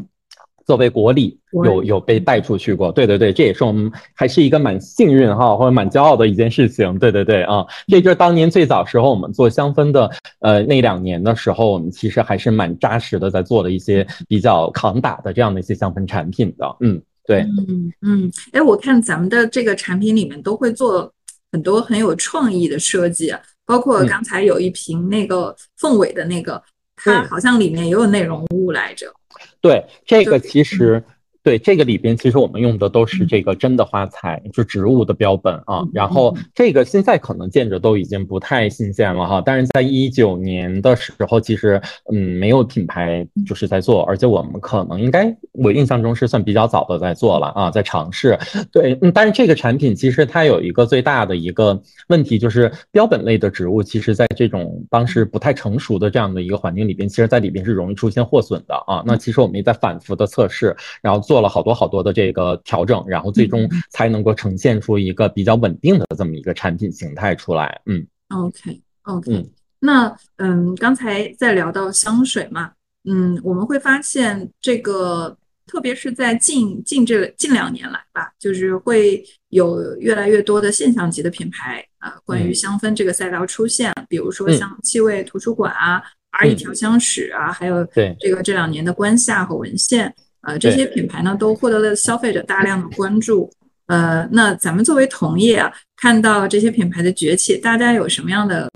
作为国礼，有有被带出去过，对对对，这也是我们还是一个蛮幸运哈，或者蛮骄傲的一件事情，对对对啊，这就是当年最早时候我们做香氛的，呃，那两年的时候，我们其实还是蛮扎实的，在做的一些比较扛打的这样的一些香氛产品的，嗯，对，嗯嗯，哎，我看咱们的这个产品里面都会做很多很有创意的设计，包括刚才有一瓶那个凤尾的那个，它好像里面也有内容物来着。对，这个其实。对这个里边，其实我们用的都是这个真的花材，就植物的标本啊。然后这个现在可能见着都已经不太新鲜了哈。但是在一九年的时候，其实嗯没有品牌就是在做，而且我们可能应该我印象中是算比较早的在做了啊，在尝试。对，嗯，但是这个产品其实它有一个最大的一个问题，就是标本类的植物，其实在这种当时不太成熟的这样的一个环境里边，其实在里边是容易出现获损的啊。那其实我们也在反复的测试，然后做。做了好多好多的这个调整，然后最终才能够呈现出一个比较稳定的这么一个产品形态出来。嗯，OK OK，那嗯，刚才在聊到香水嘛，嗯，我们会发现这个，特别是在近近这近两年来吧，就是会有越来越多的现象级的品牌啊，关于香氛这个赛道出现，比如说像气味图书馆啊、R 一调香史啊，还有对。这个这两年的观夏和文献。呃，这些品牌呢都获得了消费者大量的关注。呃，那咱们作为同业啊，看到这些品牌的崛起，大家有什么样的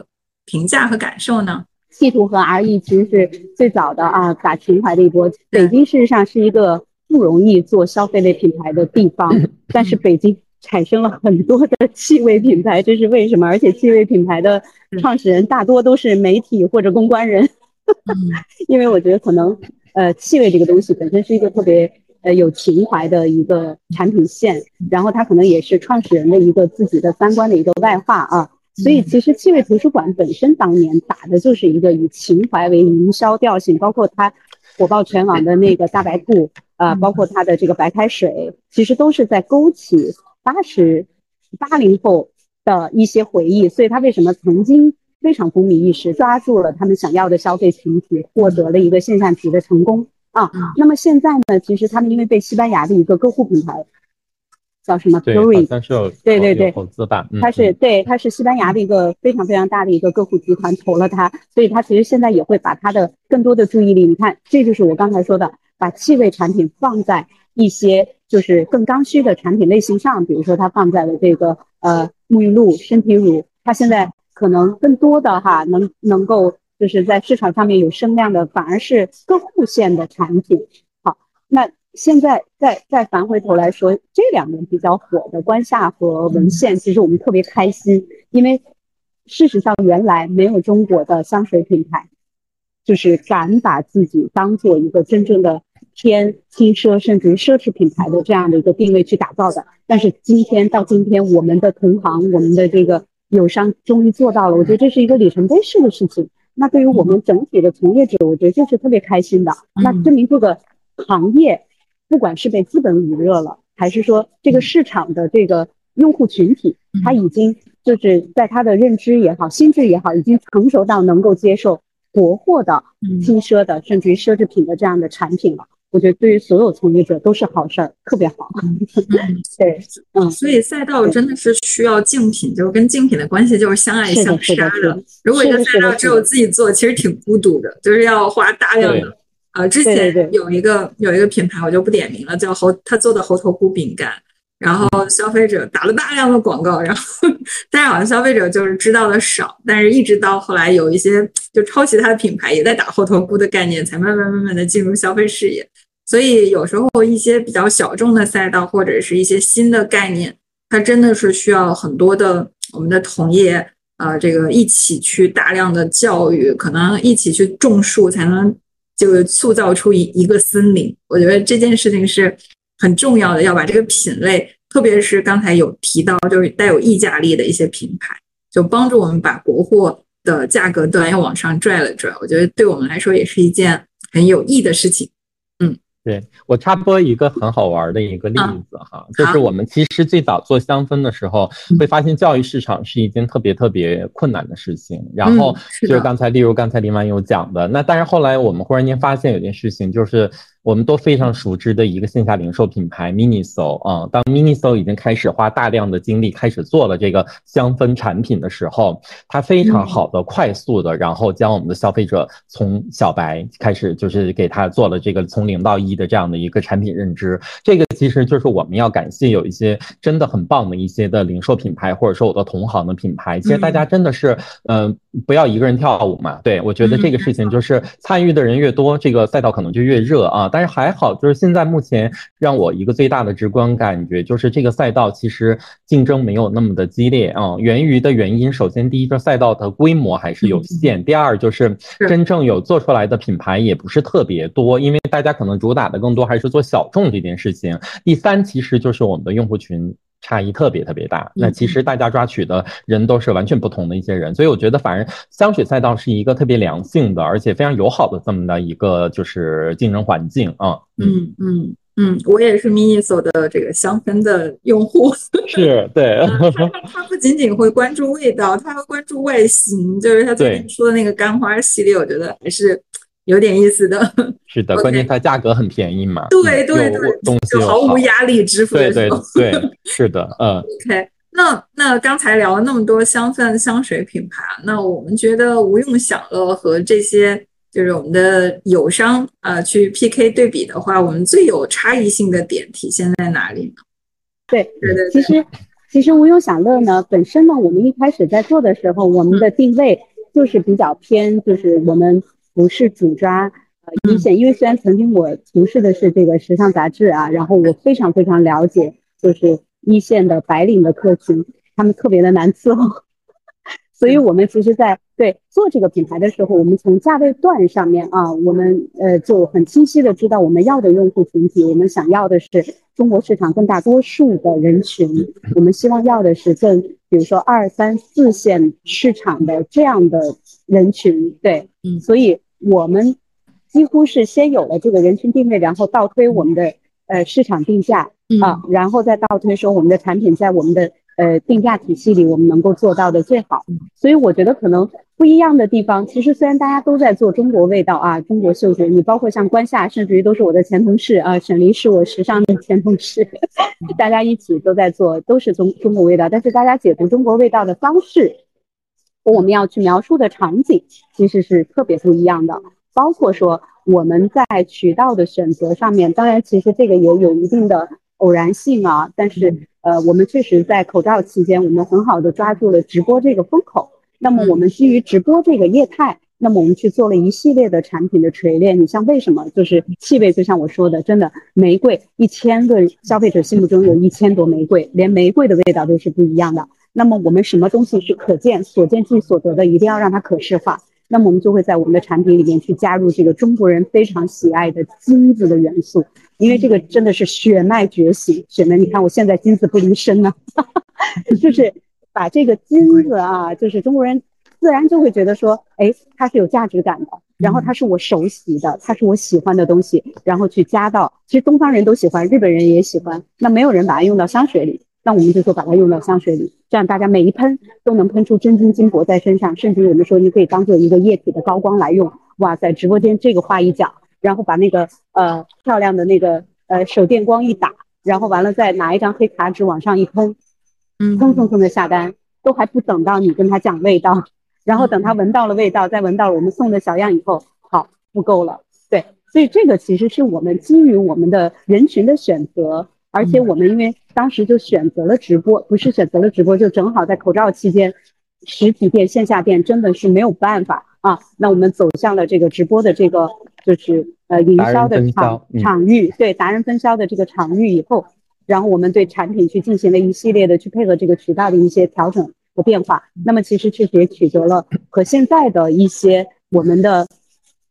评价和感受呢？气图和 RE 其实是最早的啊，打情怀的一波。北京事实上是一个不容易做消费类品牌的地方，但是北京产生了很多的气味品牌，这是为什么？而且气味品牌的创始人大多都是媒体或者公关人，因为我觉得可能。呃，气味这个东西本身是一个特别呃有情怀的一个产品线，然后它可能也是创始人的一个自己的三观的一个外化啊。所以其实气味图书馆本身当年打的就是一个以情怀为营销调性，包括它火爆全网的那个大白兔啊，包括它的这个白开水，其实都是在勾起八十八零后的一些回忆。所以它为什么曾经？非常风靡一时，抓住了他们想要的消费群体，获得了一个现象级的成功啊。那么现在呢？其实他们因为被西班牙的一个客户品牌叫什么 u r i 对对对，投资吧，它是对，它是西班牙的一个非常非常大的一个客户集团投了它，所以它其实现在也会把它的更多的注意力，你看，这就是我刚才说的，把气味产品放在一些就是更刚需的产品类型上，比如说它放在了这个呃沐浴露、身体乳，它现在。可能更多的哈，能能够就是在市场上面有声量的，反而是客户线的产品。好，那现在再再返回头来说，这两年比较火的关夏和文献，其实我们特别开心，因为事实上原来没有中国的香水品牌，就是敢把自己当做一个真正的偏轻奢甚至于奢侈品牌的这样的一个定位去打造的。但是今天到今天，我们的同行，我们的这个。友商终于做到了，我觉得这是一个里程碑式的事情。那对于我们整体的从业者，我觉得这是特别开心的。那证明这个行业，不管是被资本捂热了，还是说这个市场的这个用户群体，他已经就是在他的认知也好、心智也好，已经成熟到能够接受国货的、轻奢的，甚至于奢侈品的这样的产品了。我觉得对于所有从业者都是好事儿，特别好。对，嗯，所以赛道真的是需要竞品，就是跟竞品的关系就是相爱相杀的。如果一个赛道只有自己做，其实挺孤独的，就是要花大量的。呃，之前有一个有一个品牌，我就不点名了，叫猴，他做的猴头菇饼干，然后消费者打了大量的广告，然后但是好像消费者就是知道的少，但是一直到后来有一些就抄袭他的品牌，也在打后头菇的概念，才慢慢慢慢的进入消费视野。所以有时候一些比较小众的赛道或者是一些新的概念，它真的是需要很多的我们的同业，呃，这个一起去大量的教育，可能一起去种树，才能就塑造出一一个森林。我觉得这件事情是很重要的，要把这个品类，特别是刚才有提到就是带有溢价力的一些品牌，就帮助我们把国货的价格端要往上拽了拽。我觉得对我们来说也是一件很有益的事情。嗯对我插播一个很好玩的一个例子哈，就是我们其实最早做香氛的时候，会发现教育市场是一件特别特别困难的事情。然后就是刚才，例如刚才林婉有讲的，那但是后来我们忽然间发现有件事情，就是我们都非常熟知的一个线下零售品牌 Miniso 啊。当 Miniso 已经开始花大量的精力开始做了这个香氛产品的时候，它非常好的、快速的，然后将我们的消费者从小白开始，就是给他做了这个从零到一的这样的一个产品认知。这个其实就是我们要感谢有一些真的很棒的一些的零售品牌，或者说我的同行的品牌。其实大家真的是，嗯，不要一个人跳舞嘛。对我觉得这个事情就是参与的人越多，这个赛道可能就越热啊。但是还好，就是现在目前让我一个最大的直观感觉就是这个赛道其实竞争没有那么的激烈啊。源于的原因，首先第一个赛道的规模还是有限，第二就是真正有做出来的品牌也不是特别多，因为大家可能主打的更多还是做小众这件事情。第三，其实就是我们的用户群。差异特别特别大，那其实大家抓取的人都是完全不同的一些人，所以我觉得反而香水赛道是一个特别良性的，而且非常友好的这么的一个就是竞争环境啊。嗯嗯嗯，我也是 Miniso 的这个香氛的用户，是对。他不仅仅会关注味道，他还关注外形，就是他最近出的那个干花系列，我觉得还是。有点意思的，是的，关键它价格很便宜嘛，对对对，就毫无压力支付对对对，是的，嗯。OK，那那刚才聊了那么多香氛香水品牌，那我们觉得无用享乐和这些就是我们的友商啊去 PK 对比的话，我们最有差异性的点体现在哪里呢？对对对，其实其实无用享乐呢本身呢，我们一开始在做的时候，我们的定位就是比较偏，就是我们。不是主抓呃一线，因为虽然曾经我从事的是这个时尚杂志啊，然后我非常非常了解，就是一线的白领的客群，他们特别的难伺候，所以我们其实，在对做这个品牌的时候，我们从价位段上面啊，我们呃就很清晰的知道我们要的用户群体，我们想要的是中国市场更大多数的人群，我们希望要的是更比如说二三四线市场的这样的人群，对，嗯，所以。我们几乎是先有了这个人群定位，然后倒推我们的呃市场定价啊，然后再倒推说我们的产品在我们的呃定价体系里我们能够做到的最好。所以我觉得可能不一样的地方，其实虽然大家都在做中国味道啊，中国嗅觉，你包括像关夏，甚至于都是我的前同事啊，沈黎是我时尚的前同事，大家一起都在做，都是中中国味道，但是大家解读中国味道的方式。我们要去描述的场景其实是特别不一样的，包括说我们在渠道的选择上面，当然其实这个也有一定的偶然性啊。但是呃，我们确实在口罩期间，我们很好的抓住了直播这个风口。那么我们基于直播这个业态，那么我们去做了一系列的产品的锤炼。你像为什么？就是气味，就像我说的，真的玫瑰，一千个消费者心目中有一千朵玫瑰，连玫瑰的味道都是不一样的。那么我们什么东西是可见所见即所得的，一定要让它可视化。那么我们就会在我们的产品里面去加入这个中国人非常喜爱的金子的元素，因为这个真的是血脉觉醒。血脉，你看我现在金子不离身呢，就是把这个金子啊，就是中国人自然就会觉得说，哎，它是有价值感的，然后它是我熟悉的，它是我喜欢的东西，然后去加到，其实东方人都喜欢，日本人也喜欢，那没有人把它用到香水里。那我们就说把它用到香水里，这样大家每一喷都能喷出真金金箔在身上，甚至我们说你可以当做一个液体的高光来用。哇塞，直播间这个话一讲，然后把那个呃漂亮的那个呃手电光一打，然后完了再拿一张黑卡纸往上一喷，嗯，蹭蹭蹭的下单，都还不等到你跟他讲味道，然后等他闻到了味道，再闻到了我们送的小样以后，好不够了，对，所以这个其实是我们基于我们的人群的选择。而且我们因为当时就选择了直播，不是选择了直播，就正好在口罩期间，实体店、线下店真的是没有办法啊。那我们走向了这个直播的这个就是呃营销的场场域，对达人分销的这个场域以后，然后我们对产品去进行了一系列的去配合这个渠道的一些调整和变化。那么其实确实也取得了和现在的一些我们的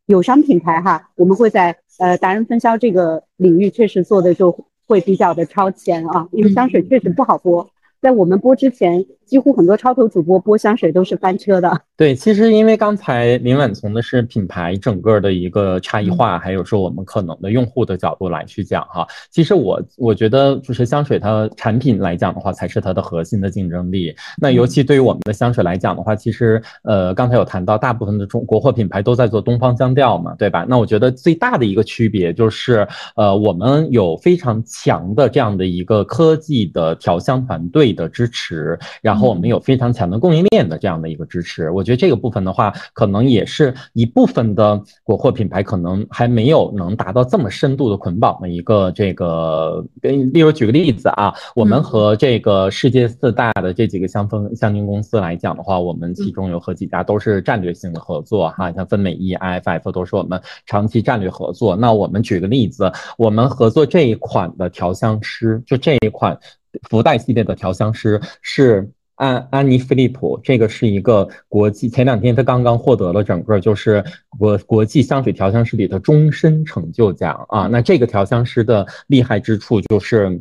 友商品牌哈，我们会在呃达人分销这个领域确实做的就。会比较的超前啊，因为香水确实不好播。在我们播之前，几乎很多超头主播播香水都是翻车的。对，其实因为刚才林婉从的是品牌整个的一个差异化，还有说我们可能的用户的角度来去讲哈。其实我我觉得就是香水它产品来讲的话，才是它的核心的竞争力。那尤其对于我们的香水来讲的话，其实呃刚才有谈到，大部分的中国货品牌都在做东方香调嘛，对吧？那我觉得最大的一个区别就是，呃，我们有非常强的这样的一个科技的调香团队的支持，然后我们有非常强的供应链的这样的一个支持。我觉得这个部分的话，可能也是一部分的国货品牌可能还没有能达到这么深度的捆绑的一个这个。跟例如举个例子啊，我们和这个世界四大的这几个香氛香精公司来讲的话，我们其中有和几家都是战略性的合作哈，像芬美意、IFF 都是我们长期战略合作。那我们举个例子，我们合作这一款的调香师，就这一款福袋系列的调香师是安安妮菲利普，这个是一个国际，前两天他刚刚获得了整个就是国国际香水调香师里的终身成就奖啊。那这个调香师的厉害之处就是。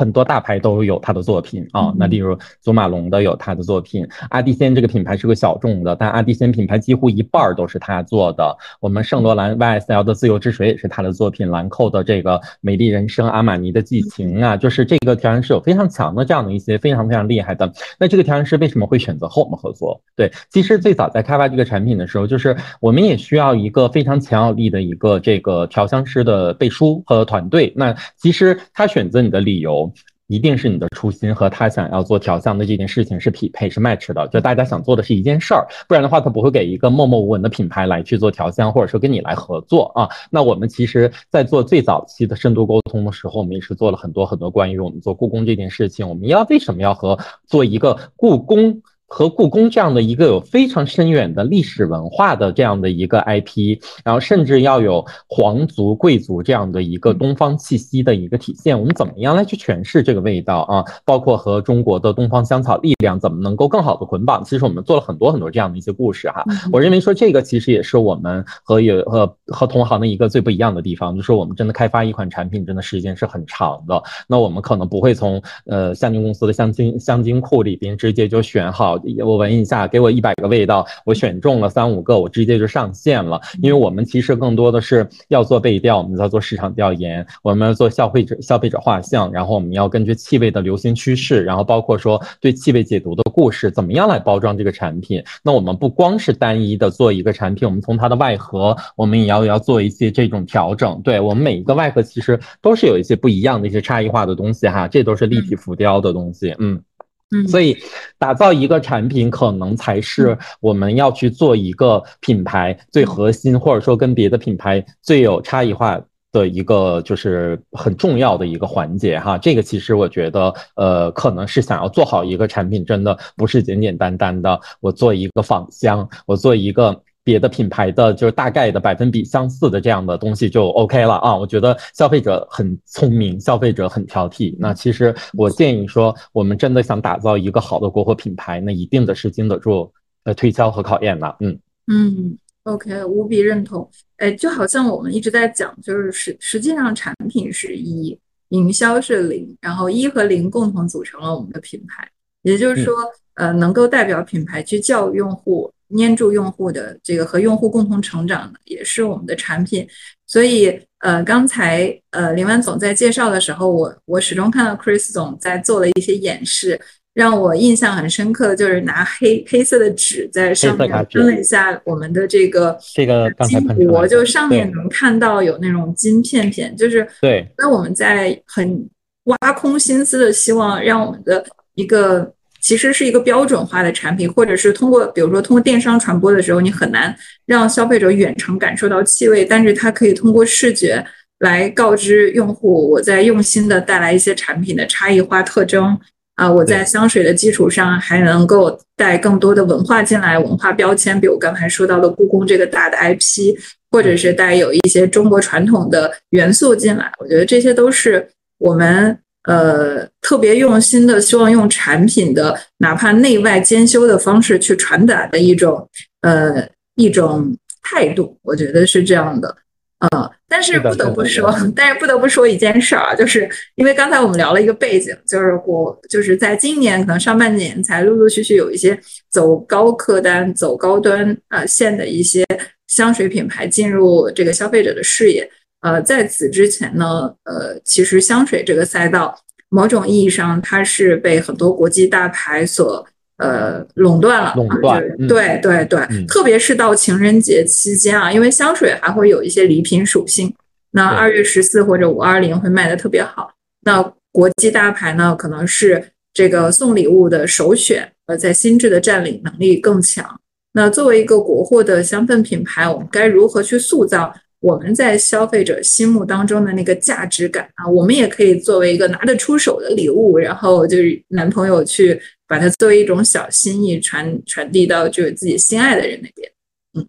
很多大牌都有他的作品啊，那例如祖马龙的有他的作品，阿蒂仙这个品牌是个小众的，但阿蒂仙品牌几乎一半都是他做的。我们圣罗兰 YSL 的自由之水也是他的作品，兰蔻的这个美丽人生，阿玛尼的寄情啊，就是这个调香师有非常强的这样的一些非常非常厉害的。那这个调香师为什么会选择和我们合作？对，其实最早在开发这个产品的时候，就是我们也需要一个非常强有力的一个这个调香师的背书和团队。那其实他选择你的理由。一定是你的初心和他想要做调香的这件事情是匹配是 match 的，就大家想做的是一件事儿，不然的话他不会给一个默默无闻的品牌来去做调香，或者说跟你来合作啊。那我们其实，在做最早期的深度沟通的时候，我们也是做了很多很多关于我们做故宫这件事情，我们要为什么要和做一个故宫。和故宫这样的一个有非常深远的历史文化的这样的一个 IP，然后甚至要有皇族贵族这样的一个东方气息的一个体现，我们怎么样来去诠释这个味道啊？包括和中国的东方香草力量怎么能够更好的捆绑？其实我们做了很多很多这样的一些故事哈。我认为说这个其实也是我们和有和和同行的一个最不一样的地方，就是我们真的开发一款产品真的时间是很长的。那我们可能不会从呃香精公司的香精香精库里边直接就选好。我闻一下，给我一百个味道，我选中了三五个，我直接就上线了。因为我们其实更多的是要做背调，我们在做市场调研，我们要做消费者消费者画像，然后我们要根据气味的流行趋势，然后包括说对气味解读的故事，怎么样来包装这个产品。那我们不光是单一的做一个产品，我们从它的外盒，我们也要要做一些这种调整。对我们每一个外盒其实都是有一些不一样的一些差异化的东西哈，这都是立体浮雕的东西，嗯。嗯，所以打造一个产品，可能才是我们要去做一个品牌最核心，或者说跟别的品牌最有差异化的一个，就是很重要的一个环节哈。这个其实我觉得，呃，可能是想要做好一个产品，真的不是简简单单的我做一个仿香，我做一个。别的品牌的就是大概的百分比相似的这样的东西就 OK 了啊！我觉得消费者很聪明，消费者很挑剔。那其实我建议说，我们真的想打造一个好的国货品牌，那一定的是经得住呃推销和考验的。嗯嗯，OK，无比认同。哎，就好像我们一直在讲，就是实实际上产品是一，营销是零，然后一和零共同组成了我们的品牌。也就是说，呃，能够代表品牌去教育用户。黏住用户的这个和用户共同成长的也是我们的产品，所以呃，刚才呃林万总在介绍的时候，我我始终看到 Chris 总在做了一些演示，让我印象很深刻的就是拿黑黑色的纸在上面喷了一下我们的这个这个金箔，就上面能看到有那种金片片，就是对，那我们在很挖空心思的希望让我们的一个。其实是一个标准化的产品，或者是通过，比如说通过电商传播的时候，你很难让消费者远程感受到气味，但是它可以通过视觉来告知用户，我在用心的带来一些产品的差异化特征。啊，我在香水的基础上还能够带更多的文化进来，文化标签，比如刚才说到的故宫这个大的 IP，或者是带有一些中国传统的元素进来，我觉得这些都是我们。呃，特别用心的，希望用产品的哪怕内外兼修的方式去传达的一种呃一种态度，我觉得是这样的。呃，但是不得不说，但是不得不说一件事儿啊，就是因为刚才我们聊了一个背景，就是我就是在今年可能上半年才陆陆续续有一些走高客单、走高端呃线的一些香水品牌进入这个消费者的视野。呃，在此之前呢，呃，其实香水这个赛道，某种意义上它是被很多国际大牌所。呃，垄断了，垄断，对对对，特别是到情人节期间啊，因为香水还会有一些礼品属性，那二月十四或者五二零会卖的特别好。那国际大牌呢，可能是这个送礼物的首选，呃，在心智的占领能力更强。那作为一个国货的香氛品牌，我们该如何去塑造？我们在消费者心目当中的那个价值感啊，我们也可以作为一个拿得出手的礼物，然后就是男朋友去把它作为一种小心意传传递到就是自己心爱的人那边。嗯，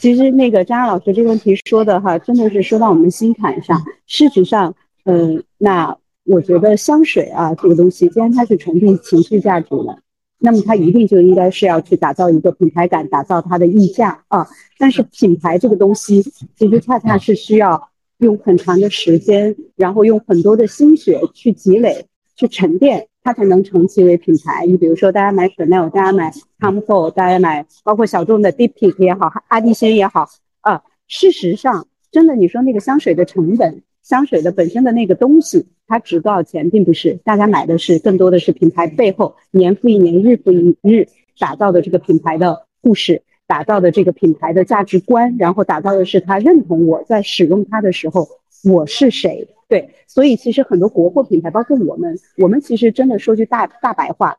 其实那个张老师这个问题说的哈，真的是说到我们心坎上。事实上，嗯，那我觉得香水啊这个东西，既然它是传递情绪价值的。那么它一定就应该是要去打造一个品牌感，打造它的溢价啊。但是品牌这个东西，其实恰恰是需要用很长的时间，然后用很多的心血去积累、去沉淀，它才能成其为品牌。你比如说，大家买 Chanel，大家买 Tom Ford，大家买包括小众的 Diptyque 也好，阿迪仙也好啊。事实上，真的，你说那个香水的成本。香水的本身的那个东西，它值多少钱，并不是大家买的是更多的是品牌背后年复一年、日复一日打造的这个品牌的故事，打造的这个品牌的价值观，然后打造的是他认同我在使用它的时候我是谁。对，所以其实很多国货品牌，包括我们，我们其实真的说句大大白话，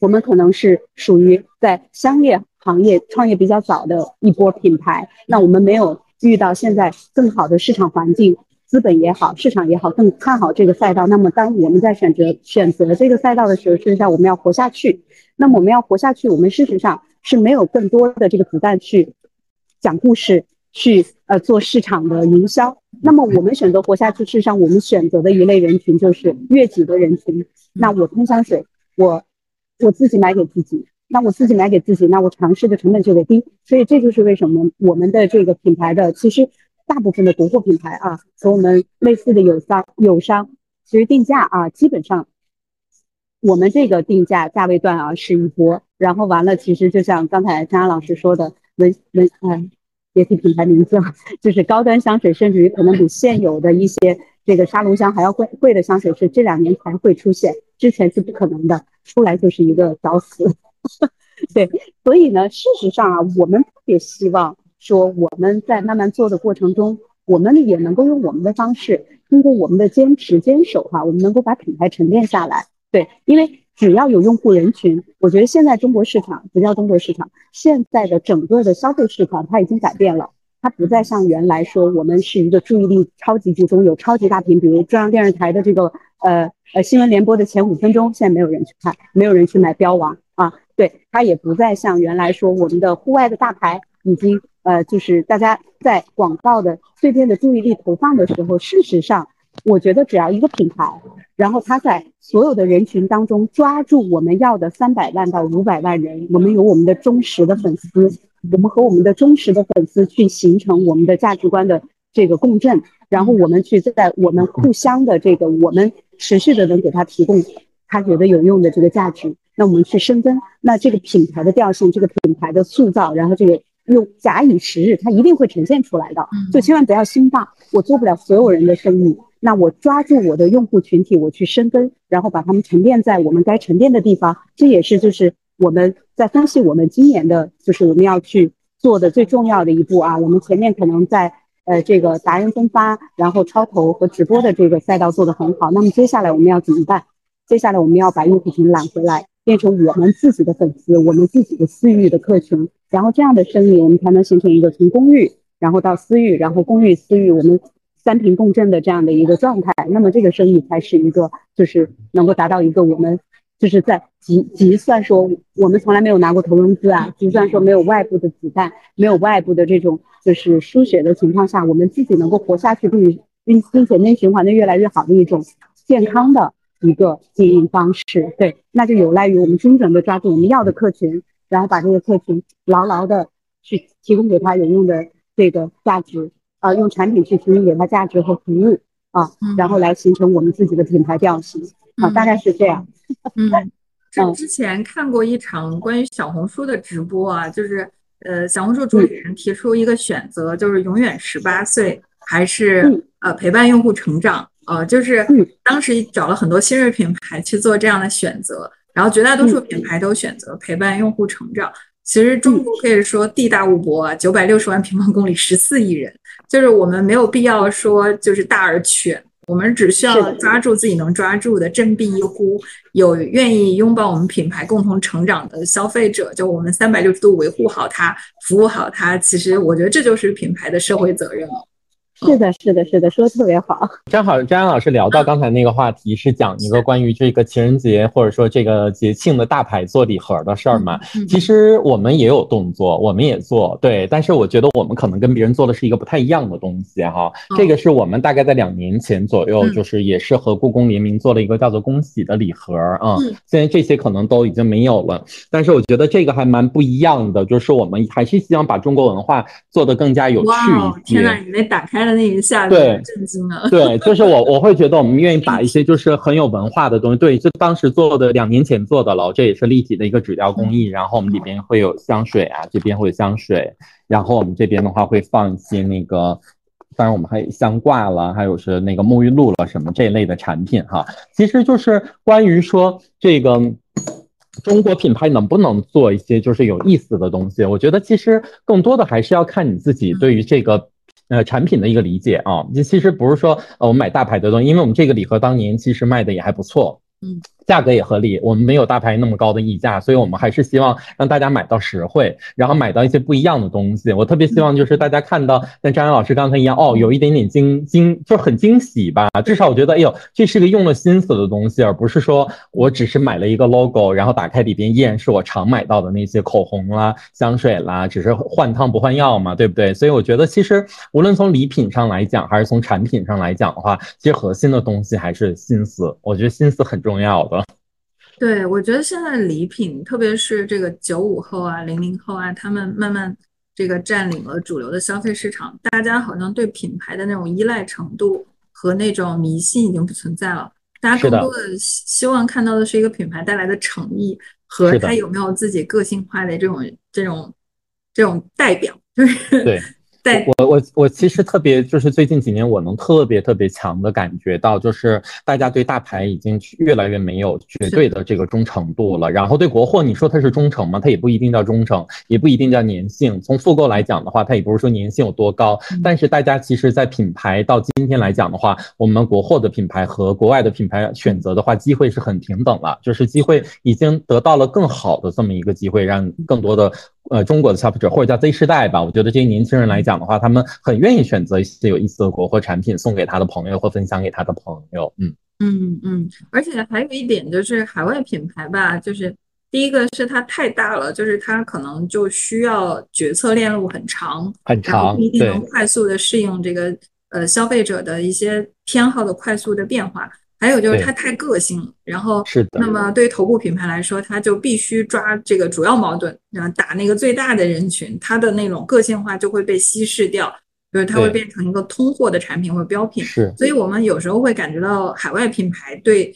我们可能是属于在香业行业创业比较早的一波品牌，那我们没有遇到现在更好的市场环境。资本也好，市场也好，更看好这个赛道。那么，当我们在选择选择这个赛道的时候，事实上我们要活下去。那么，我们要活下去，我们事实上是没有更多的这个子弹去讲故事，去呃做市场的营销。那么，我们选择活下去，事实上我们选择的一类人群就是悦己的人群。那我喷香水，我我自己买给自己，那我自己买给自己，那我尝试的成本就会低。所以，这就是为什么我们的这个品牌的其实。大部分的国货品牌啊，和我们类似的友商友商，其实定价啊，基本上我们这个定价价位段啊是一波，然后完了，其实就像刚才张老师说的，文文嗯，别提品牌名字了，就是高端香水，甚至于可能比现有的一些这个沙龙香还要贵贵的香水，是这两年才会出现，之前是不可能的，出来就是一个找死。对，所以呢，事实上啊，我们特别希望。说我们在慢慢做的过程中，我们也能够用我们的方式，通过我们的坚持坚守哈，我们能够把品牌沉淀下来。对，因为只要有用户人群，我觉得现在中国市场不叫中国市场，现在的整个的消费市场它已经改变了，它不再像原来说我们是一个注意力超级集中，有超级大屏，比如中央电视台的这个呃呃新闻联播的前五分钟，现在没有人去看，没有人去买标王啊，对，它也不再像原来说我们的户外的大牌已经。呃，就是大家在广告的碎片的注意力投放的时候，事实上，我觉得只要一个品牌，然后他在所有的人群当中抓住我们要的三百万到五百万人，我们有我们的忠实的粉丝，我们和我们的忠实的粉丝去形成我们的价值观的这个共振，然后我们去在我们互相的这个我们持续的能给他提供他觉得有用的这个价值，那我们去深耕，那这个品牌的调性，这个品牌的塑造，然后这个。用假以时日，它一定会呈现出来的。就千万不要心大，我做不了所有人的生意，那我抓住我的用户群体，我去深耕，然后把他们沉淀在我们该沉淀的地方。这也是就是我们在分析我们今年的，就是我们要去做的最重要的一步啊。我们前面可能在呃这个达人分发，然后超投和直播的这个赛道做得很好。那么接下来我们要怎么办？接下来我们要把用户群揽回来。变成我们自己的粉丝，我们自己的私域的客群，然后这样的生意，我们才能形成一个从公域，然后到私域，然后公域私域，我们三屏共振的这样的一个状态。那么这个生意才是一个，就是能够达到一个我们就是在即即算说我们从来没有拿过投融资啊，即算说没有外部的子弹，没有外部的这种就是输血的情况下，我们自己能够活下去，并并并且内循环的越来越好的一种健康的。一个经营方式，对，那就有赖于我们精准的抓住我们要的客群，然后把这个客群牢牢的去提供给他有用的这个价值，啊，用产品去提供给他价值和服务啊，然后来形成我们自己的品牌调性啊，大概是这样。嗯，之之前看过一场关于小红书的直播啊，就是呃，小红书主理人提出一个选择，就是永远十八岁还是呃陪伴用户成长。呃，就是当时找了很多新锐品牌去做这样的选择，然后绝大多数品牌都选择陪伴用户成长。其实中国可以说地大物博啊，九百六十万平方公里，十四亿人，就是我们没有必要说就是大而全，我们只需要抓住自己能抓住的，振臂一呼，有愿意拥抱我们品牌共同成长的消费者，就我们三百六十度维护好它，服务好它。其实我觉得这就是品牌的社会责任了。是的，是的，是的，说的特别好。正好张安老师聊到刚才那个话题，是讲一个关于这个情人节或者说这个节庆的大牌做礼盒的事儿嘛。其实我们也有动作，我们也做，对。但是我觉得我们可能跟别人做的是一个不太一样的东西哈。这个是我们大概在两年前左右，就是也是和故宫联名做了一个叫做“恭喜”的礼盒啊。现在这些可能都已经没有了，但是我觉得这个还蛮不一样的，就是我们还是希望把中国文化做得更加有趣一些。天呐，你那打开。的那一下，对，震惊了。对，就是我，我会觉得我们愿意把一些就是很有文化的东西，对，就当时做的两年前做的了，这也是立体的一个纸雕工艺。然后我们里边会有香水啊，这边会有香水，然后我们这边的话会放一些那个，当然我们还有香挂了，还有是那个沐浴露了什么这一类的产品哈。其实就是关于说这个中国品牌能不能做一些就是有意思的东西，我觉得其实更多的还是要看你自己对于这个。呃，产品的一个理解啊，这其实不是说呃我们买大牌的东西，因为我们这个礼盒当年其实卖的也还不错，嗯。价格也合理，我们没有大牌那么高的溢价，所以我们还是希望让大家买到实惠，然后买到一些不一样的东西。我特别希望就是大家看到像张岩老师刚才一样，哦，有一点点惊惊，就很惊喜吧。至少我觉得，哎呦，这是个用了心思的东西，而不是说我只是买了一个 logo，然后打开里边依然是我常买到的那些口红啦、香水啦，只是换汤不换药嘛，对不对？所以我觉得，其实无论从礼品上来讲，还是从产品上来讲的话，其实核心的东西还是心思。我觉得心思很重要的。对，我觉得现在礼品，特别是这个九五后啊、零零后啊，他们慢慢这个占领了主流的消费市场，大家好像对品牌的那种依赖程度和那种迷信已经不存在了。大家更多的希望看到的是一个品牌带来的诚意和它有没有自己个性化的这种这种这种代表，就是对。我我我其实特别就是最近几年，我能特别特别强的感觉到，就是大家对大牌已经越来越没有绝对的这个忠诚度了。然后对国货，你说它是忠诚吗？它也不一定叫忠诚，也不一定叫粘性。从复购来讲的话，它也不是说粘性有多高。但是大家其实，在品牌到今天来讲的话，我们国货的品牌和国外的品牌选择的话，机会是很平等了，就是机会已经得到了更好的这么一个机会，让更多的。呃，中国的消费者或者叫 Z 世代吧，我觉得这些年轻人来讲的话，他们很愿意选择一些有意思的国货产品送给他的朋友或分享给他的朋友。嗯嗯嗯，而且还有一点就是海外品牌吧，就是第一个是它太大了，就是它可能就需要决策链路很长，很长，不一定能快速的适应这个呃消费者的一些偏好的快速的变化。还有就是它太个性了，然后是的。那么对于头部品牌来说，它就必须抓这个主要矛盾，然后打那个最大的人群，它的那种个性化就会被稀释掉，就是它会变成一个通货的产品或者标品。是。所以我们有时候会感觉到海外品牌对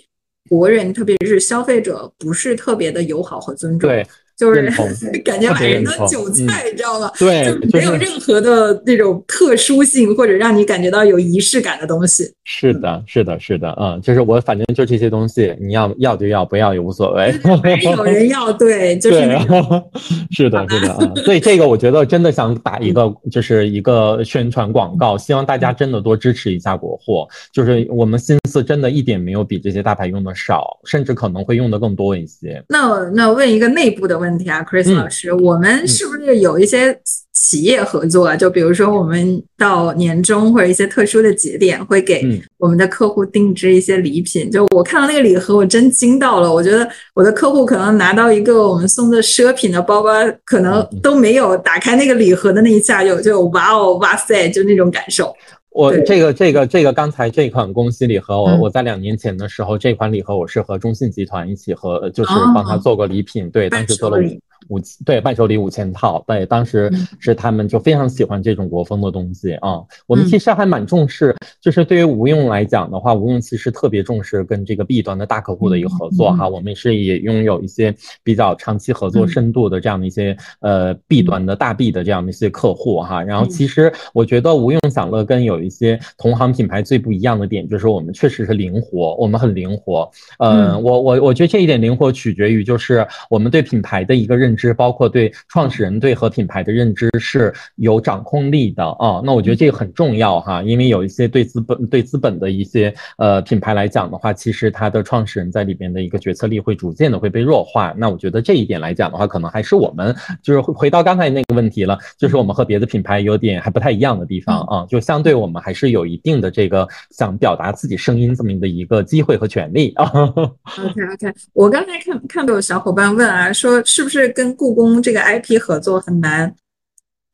国人，特别是消费者，不是特别的友好和尊重。对。就是 感觉把人当韭菜，你知道吗？对，就没有任何的那种特殊性或者让你感觉到有仪式感的东西。是的，是的，是的，嗯，就是我反正就这些东西，你要要就要，不要也无所谓。有人要，对，就是。是的，是的，啊，所以这个我觉得真的想打一个，就是一个宣传广告，希望大家真的多支持一下国货。就是我们心思真的一点没有比这些大牌用的少，甚至可能会用的更多一些。那那问一个内部的问。问题啊，Chris 老师，我们是不是有一些企业合作啊？就比如说，我们到年终或者一些特殊的节点，会给我们的客户定制一些礼品。就我看到那个礼盒，我真惊到了。我觉得我的客户可能拿到一个我们送的奢品的包包，可能都没有打开那个礼盒的那一下就就哇哦哇塞，就那种感受。我这个这个这个刚才这款恭喜礼盒，我我在两年前的时候，这款礼盒我是和中信集团一起和就是帮他做过礼品，对，当时做了五五对伴手礼五千套，对，当时是他们就非常喜欢这种国风的东西啊。我们其实还蛮重视，就是对于吴用来讲的话，吴用其实特别重视跟这个 B 端的大客户的一个合作哈。我们是也拥有一些比较长期合作深度的这样的一些呃 B 端的大 B 的这样的一些客户哈。然后其实我觉得吴用享乐跟有一些同行品牌最不一样的点就是我们确实是灵活，我们很灵活。嗯，我我我觉得这一点灵活取决于就是我们对品牌的一个认知，包括对创始人对和品牌的认知是有掌控力的啊。那我觉得这个很重要哈，因为有一些对资本对资本的一些呃品牌来讲的话，其实它的创始人在里边的一个决策力会逐渐的会被弱化。那我觉得这一点来讲的话，可能还是我们就是回到刚才那个问题了，就是我们和别的品牌有点还不太一样的地方啊，就相对我们还是有一定的这个想表达自己声音这么的一个机会和权利啊。OK OK，我刚才看看到有小伙伴问啊，说是不是跟故宫这个 IP 合作很难，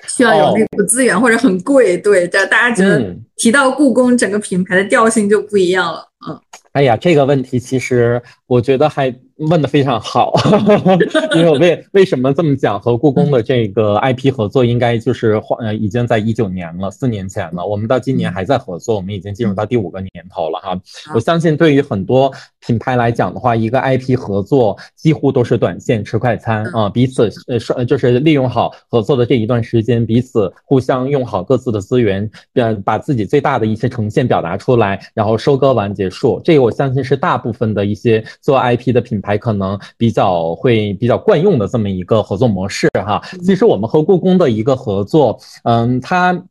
需要有那个资源或者很贵？对，这大家觉得提到故宫，整个品牌的调性就不一样了。嗯，哎呀，这个问题其实我觉得还。问的非常好，因为我为为什么这么讲？和故宫的这个 IP 合作，应该就是呃，已经在一九年了，四年前了。我们到今年还在合作，我们已经进入到第五个年头了哈。我相信对于很多品牌来讲的话，一个 IP 合作几乎都是短线吃快餐啊，彼此呃说就是利用好合作的这一段时间，彼此互相用好各自的资源，呃，把自己最大的一些呈现表达出来，然后收割完结束。这个我相信是大部分的一些做 IP 的品。还可能比较会比较惯用的这么一个合作模式哈。其实我们和故宫的一个合作，嗯，它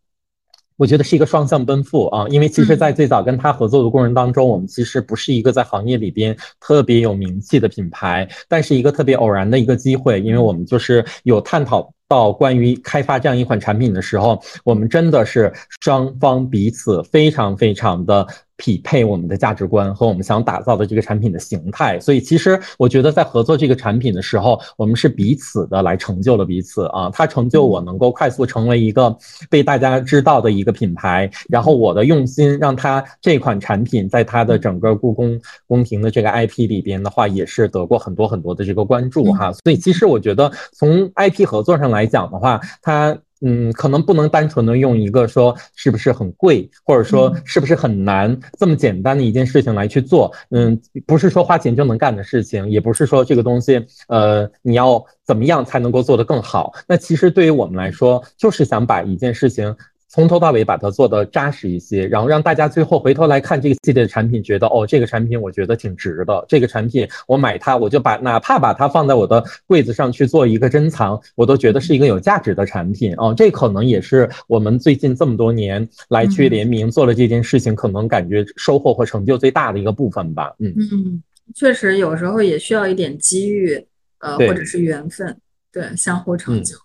我觉得是一个双向奔赴啊。因为其实，在最早跟他合作的过程当中，我们其实不是一个在行业里边特别有名气的品牌，但是一个特别偶然的一个机会，因为我们就是有探讨到关于开发这样一款产品的时候，我们真的是双方彼此非常非常的。匹配我们的价值观和我们想打造的这个产品的形态，所以其实我觉得在合作这个产品的时候，我们是彼此的来成就了彼此啊。它成就我能够快速成为一个被大家知道的一个品牌，然后我的用心让它这款产品在它的整个故宫宫廷的这个 IP 里边的话，也是得过很多很多的这个关注哈。所以其实我觉得从 IP 合作上来讲的话，它。嗯，可能不能单纯的用一个说是不是很贵，或者说是不是很难这么简单的一件事情来去做。嗯，不是说花钱就能干的事情，也不是说这个东西，呃，你要怎么样才能够做得更好。那其实对于我们来说，就是想把一件事情。从头到尾把它做的扎实一些，然后让大家最后回头来看这个系列的产品，觉得哦，这个产品我觉得挺值的。这个产品我买它，我就把哪怕把它放在我的柜子上去做一个珍藏，我都觉得是一个有价值的产品哦。这可能也是我们最近这么多年来去联名做了这件事情，可能感觉收获和成就最大的一个部分吧。嗯嗯，确实有时候也需要一点机遇，呃，或者是缘分，对，相互成就，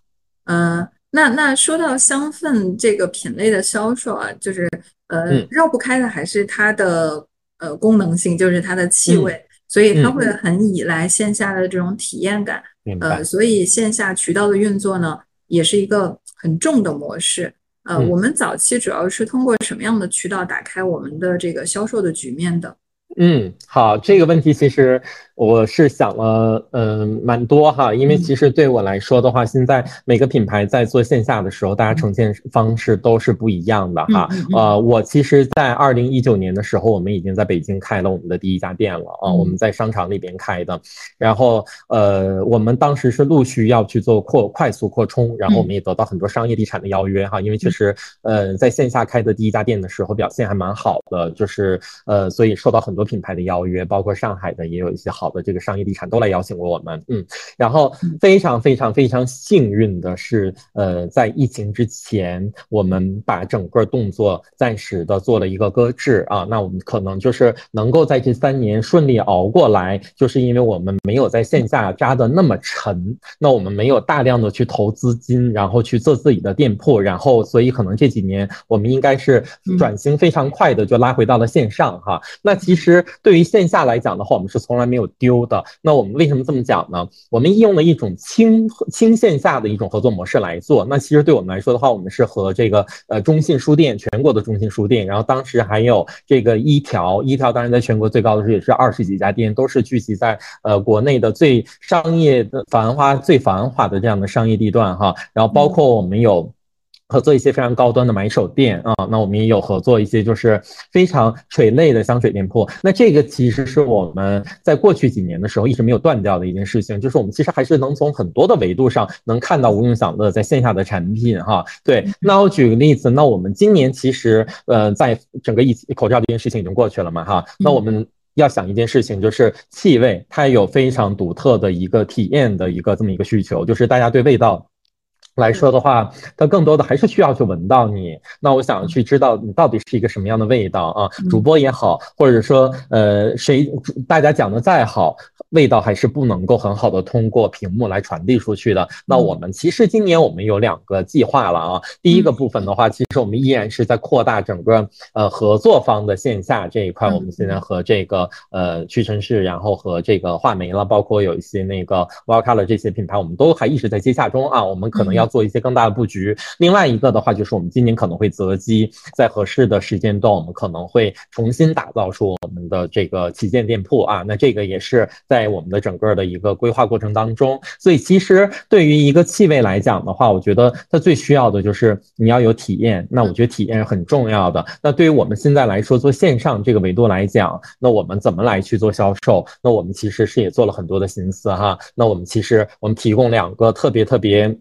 嗯。那那说到香氛这个品类的销售啊，就是呃绕不开的还是它的呃功能性，就是它的气味，所以它会很依赖线下的这种体验感。呃，所以线下渠道的运作呢，也是一个很重的模式。呃，我们早期主要是通过什么样的渠道打开我们的这个销售的局面的？嗯，好，这个问题其实。我是想了，嗯，蛮多哈，因为其实对我来说的话，现在每个品牌在做线下的时候，大家呈现方式都是不一样的哈。呃，我其实，在二零一九年的时候，我们已经在北京开了我们的第一家店了啊，我们在商场里边开的。然后，呃，我们当时是陆续要去做扩快速扩充，然后我们也得到很多商业地产的邀约哈，因为确实，呃，在线下开的第一家店的时候表现还蛮好的，就是呃，所以受到很多品牌的邀约，包括上海的也有一些好。的这个商业地产都来邀请过我们，嗯，然后非常非常非常幸运的是，呃，在疫情之前，我们把整个动作暂时的做了一个搁置啊，那我们可能就是能够在这三年顺利熬过来，就是因为我们没有在线下扎的那么沉，那我们没有大量的去投资金，然后去做自己的店铺，然后所以可能这几年我们应该是转型非常快的就拉回到了线上哈，那其实。其实对于线下来讲的话，我们是从来没有丢的。那我们为什么这么讲呢？我们应用了一种轻轻线下的一种合作模式来做。那其实对我们来说的话，我们是和这个呃中信书店全国的中信书店，然后当时还有这个一条一条，当然在全国最高的时候也是二十几家店，都是聚集在呃国内的最商业的繁华、最繁华的这样的商业地段哈。然后包括我们有。合作一些非常高端的买手店啊，那我们也有合作一些就是非常垂类的香水店铺。那这个其实是我们在过去几年的时候一直没有断掉的一件事情，就是我们其实还是能从很多的维度上能看到无用享乐在线下的产品哈。对，那我举个例子，那我们今年其实呃，在整个疫口罩这件事情已经过去了嘛哈，那我们要想一件事情，就是气味它有非常独特的一个体验的一个这么一个需求，就是大家对味道。来说的话，它更多的还是需要去闻到你。那我想去知道你到底是一个什么样的味道啊？主播也好，或者说呃谁，大家讲的再好，味道还是不能够很好的通过屏幕来传递出去的。那我们其实今年我们有两个计划了啊。第一个部分的话，其实我们依然是在扩大整个呃合作方的线下这一块。我们现在和这个呃屈臣氏，然后和这个画眉了，包括有一些那个 w o l c o l o r 这些品牌，我们都还一直在接洽中啊。我们可能要。做一些更大的布局。另外一个的话，就是我们今年可能会择机，在合适的时间段，我们可能会重新打造出我们的这个旗舰店铺啊。那这个也是在我们的整个的一个规划过程当中。所以其实对于一个气味来讲的话，我觉得它最需要的就是你要有体验。那我觉得体验是很重要的。那对于我们现在来说，做线上这个维度来讲，那我们怎么来去做销售？那我们其实是也做了很多的心思哈。那我们其实我们提供两个特别特别。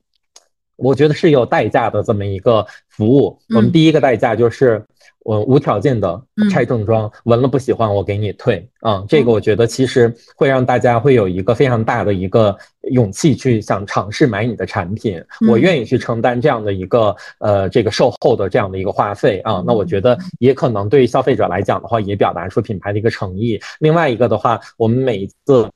我觉得是有代价的这么一个服务。我们第一个代价就是，我无条件的拆正装，闻了不喜欢我给你退啊。这个我觉得其实会让大家会有一个非常大的一个勇气去想尝试买你的产品。我愿意去承担这样的一个呃这个售后的这样的一个花费啊。那我觉得也可能对于消费者来讲的话，也表达出品牌的一个诚意。另外一个的话，我们每一次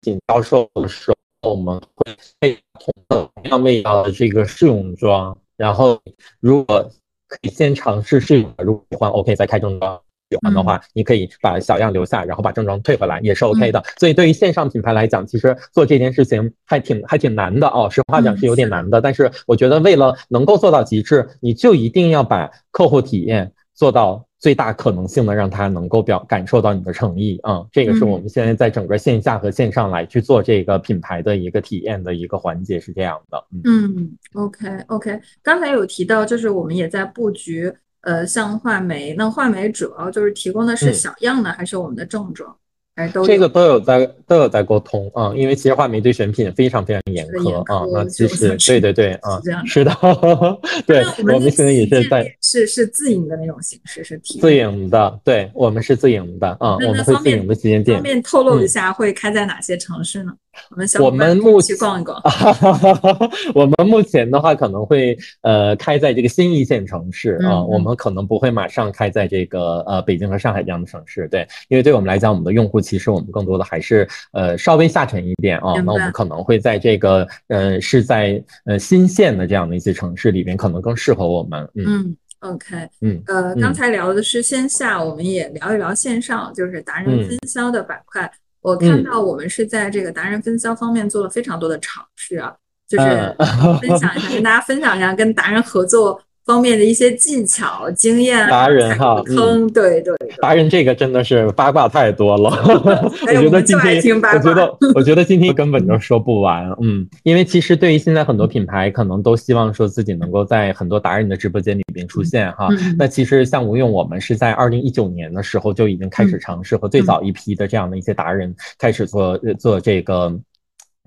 进销售的时候。我们会配同同样味道的这个试用装，然后如果可以先尝试试用，如果喜欢 OK 再开正装，喜欢的话你可以把小样留下，然后把正装退回来也是 OK 的。所以对于线上品牌来讲，其实做这件事情还挺还挺难的哦，实话讲是有点难的。但是我觉得为了能够做到极致，你就一定要把客户体验做到。最大可能性的让他能够表感受到你的诚意啊，这个是我们现在在整个线下和线上来去做这个品牌的一个体验的一个环节是这样的。嗯，OK OK，刚才有提到就是我们也在布局，呃，像画眉，那画眉主要就是提供的是小样呢，还是我们的正装？这个都有在都有在沟通啊，因为其实画眉对选品非常非常严苛啊。那其实对对对啊，是的，对，我们现在也是在是是自营的那种形式，是自营的，对我们是自营的啊，我们会自营的旗舰店。方便透露一下会开在哪些城市呢？我们我们目去逛一逛。我们目前的话可能会呃开在这个新一线城市啊，我们可能不会马上开在这个呃北京和上海这样的城市。对，因为对我们来讲，我们的用户其实我们更多的还是呃稍微下沉一点啊。那我们可能会在这个呃是在呃新线的这样的一些城市里边，可能更适合我们。嗯，OK，嗯，呃，刚才聊的是线下，我们也聊一聊线上，就是达人分销的板块。我看到我们是在这个达人分销方面做了非常多的尝试啊，就是分享一下，跟大家分享一下跟达人合作。方面的一些技巧、经验，达人哈，嗯，对对，达人这个真的是八卦太多了，我觉得今天，我觉得我觉得今天根本就说不完，嗯，因为其实对于现在很多品牌，可能都希望说自己能够在很多达人的直播间里边出现哈，那其实像吴用，我们是在二零一九年的时候就已经开始尝试和最早一批的这样的一些达人开始做做这个。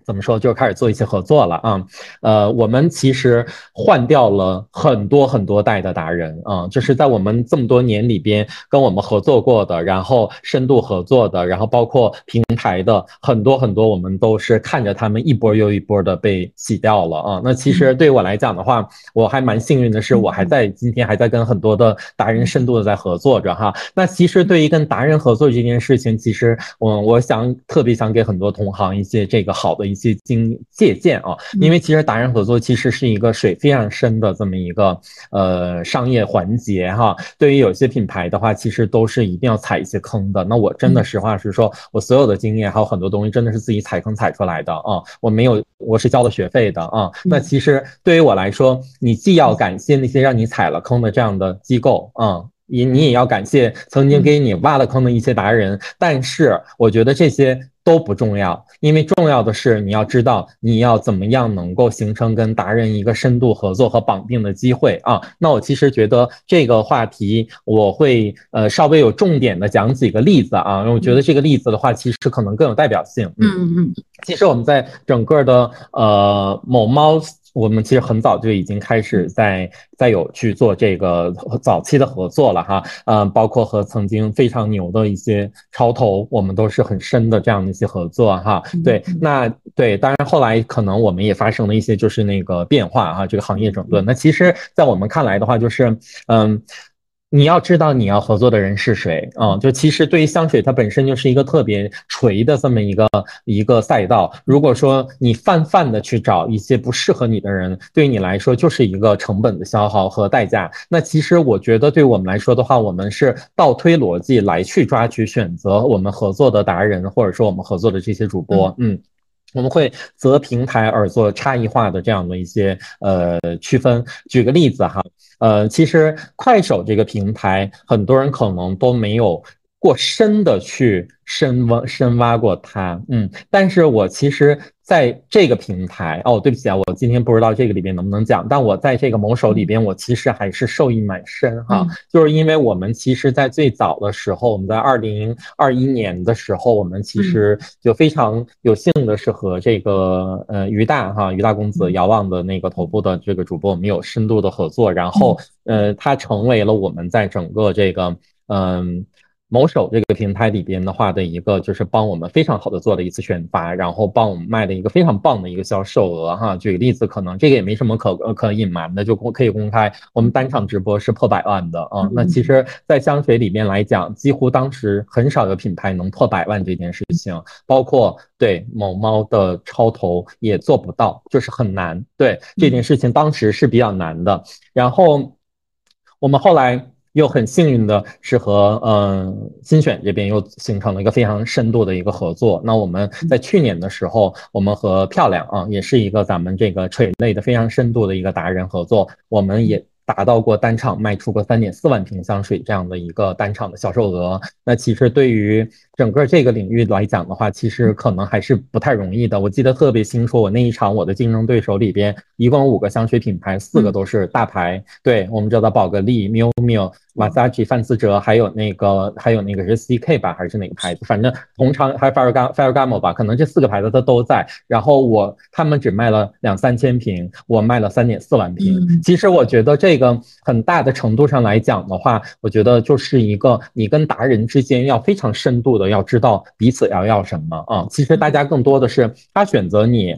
怎么说？就是开始做一些合作了啊，呃，我们其实换掉了很多很多代的达人啊，就是在我们这么多年里边跟我们合作过的，然后深度合作的，然后包括平台的很多很多，我们都是看着他们一波又一波的被洗掉了啊。那其实对我来讲的话，我还蛮幸运的是，我还在今天还在跟很多的达人深度的在合作着哈。那其实对于跟达人合作这件事情，其实我我想特别想给很多同行一些这个好的一。些经借鉴啊。因为其实达人合作其实是一个水非常深的这么一个呃商业环节哈。对于有些品牌的话，其实都是一定要踩一些坑的。那我真的实话实说，我所有的经验还有很多东西真的是自己踩坑踩出来的啊。我没有，我是交了学费的啊。那其实对于我来说，你既要感谢那些让你踩了坑的这样的机构啊。也你也要感谢曾经给你挖了坑的一些达人，但是我觉得这些都不重要，因为重要的是你要知道你要怎么样能够形成跟达人一个深度合作和绑定的机会啊。那我其实觉得这个话题我会呃稍微有重点的讲几个例子啊，因为我觉得这个例子的话其实可能更有代表性。嗯嗯嗯，其实我们在整个的呃某猫。我们其实很早就已经开始在在有去做这个早期的合作了哈，嗯，包括和曾经非常牛的一些超投，我们都是很深的这样的一些合作哈。对，那对，当然后来可能我们也发生了一些就是那个变化哈，这个行业整顿。那其实，在我们看来的话，就是嗯。你要知道你要合作的人是谁啊？就其实对于香水，它本身就是一个特别垂的这么一个一个赛道。如果说你泛泛的去找一些不适合你的人，对于你来说就是一个成本的消耗和代价。那其实我觉得，对我们来说的话，我们是倒推逻辑来去抓取选择我们合作的达人，或者说我们合作的这些主播，嗯。我们会择平台而做差异化的这样的一些呃区分。举个例子哈，呃，其实快手这个平台，很多人可能都没有过深的去。深挖深挖过它，嗯，但是我其实在这个平台哦，对不起啊，我今天不知道这个里边能不能讲，但我在这个某手里边，我其实还是受益蛮深哈，就是因为我们其实，在最早的时候，我们在二零二一年的时候，我们其实就非常有幸的是和这个呃于大哈于大公子遥望的那个头部的这个主播，我们有深度的合作，然后呃，他成为了我们在整个这个嗯。某手这个平台里边的话的一个，就是帮我们非常好的做了一次选拔，然后帮我们卖了一个非常棒的一个销售额哈。举个例子，可能这个也没什么可可隐瞒的，就公可以公开，我们单场直播是破百万的啊。那其实，在香水里面来讲，几乎当时很少有品牌能破百万这件事情，包括对某猫的超投也做不到，就是很难。对这件事情当时是比较难的。然后我们后来。又很幸运的是和嗯新选这边又形成了一个非常深度的一个合作。那我们在去年的时候，我们和漂亮啊，也是一个咱们这个垂类的非常深度的一个达人合作，我们也。达到过单场卖出过三点四万瓶香水这样的一个单场的销售额，那其实对于整个这个领域来讲的话，其实可能还是不太容易的。我记得特别清楚，我那一场我的竞争对手里边一共五个香水品牌，四个都是大牌，对我们知道宝格丽、miu miu、马萨奇、范思哲，还有那个还有那个是 CK 吧，还是哪个牌子？反正同场还有 Ferragamo 吧，可能这四个牌子它都在。然后我他们只卖了两三千瓶，我卖了三点四万瓶。其实我觉得。这个很大的程度上来讲的话，我觉得就是一个你跟达人之间要非常深度的要知道彼此要要什么啊。其实大家更多的是他选择你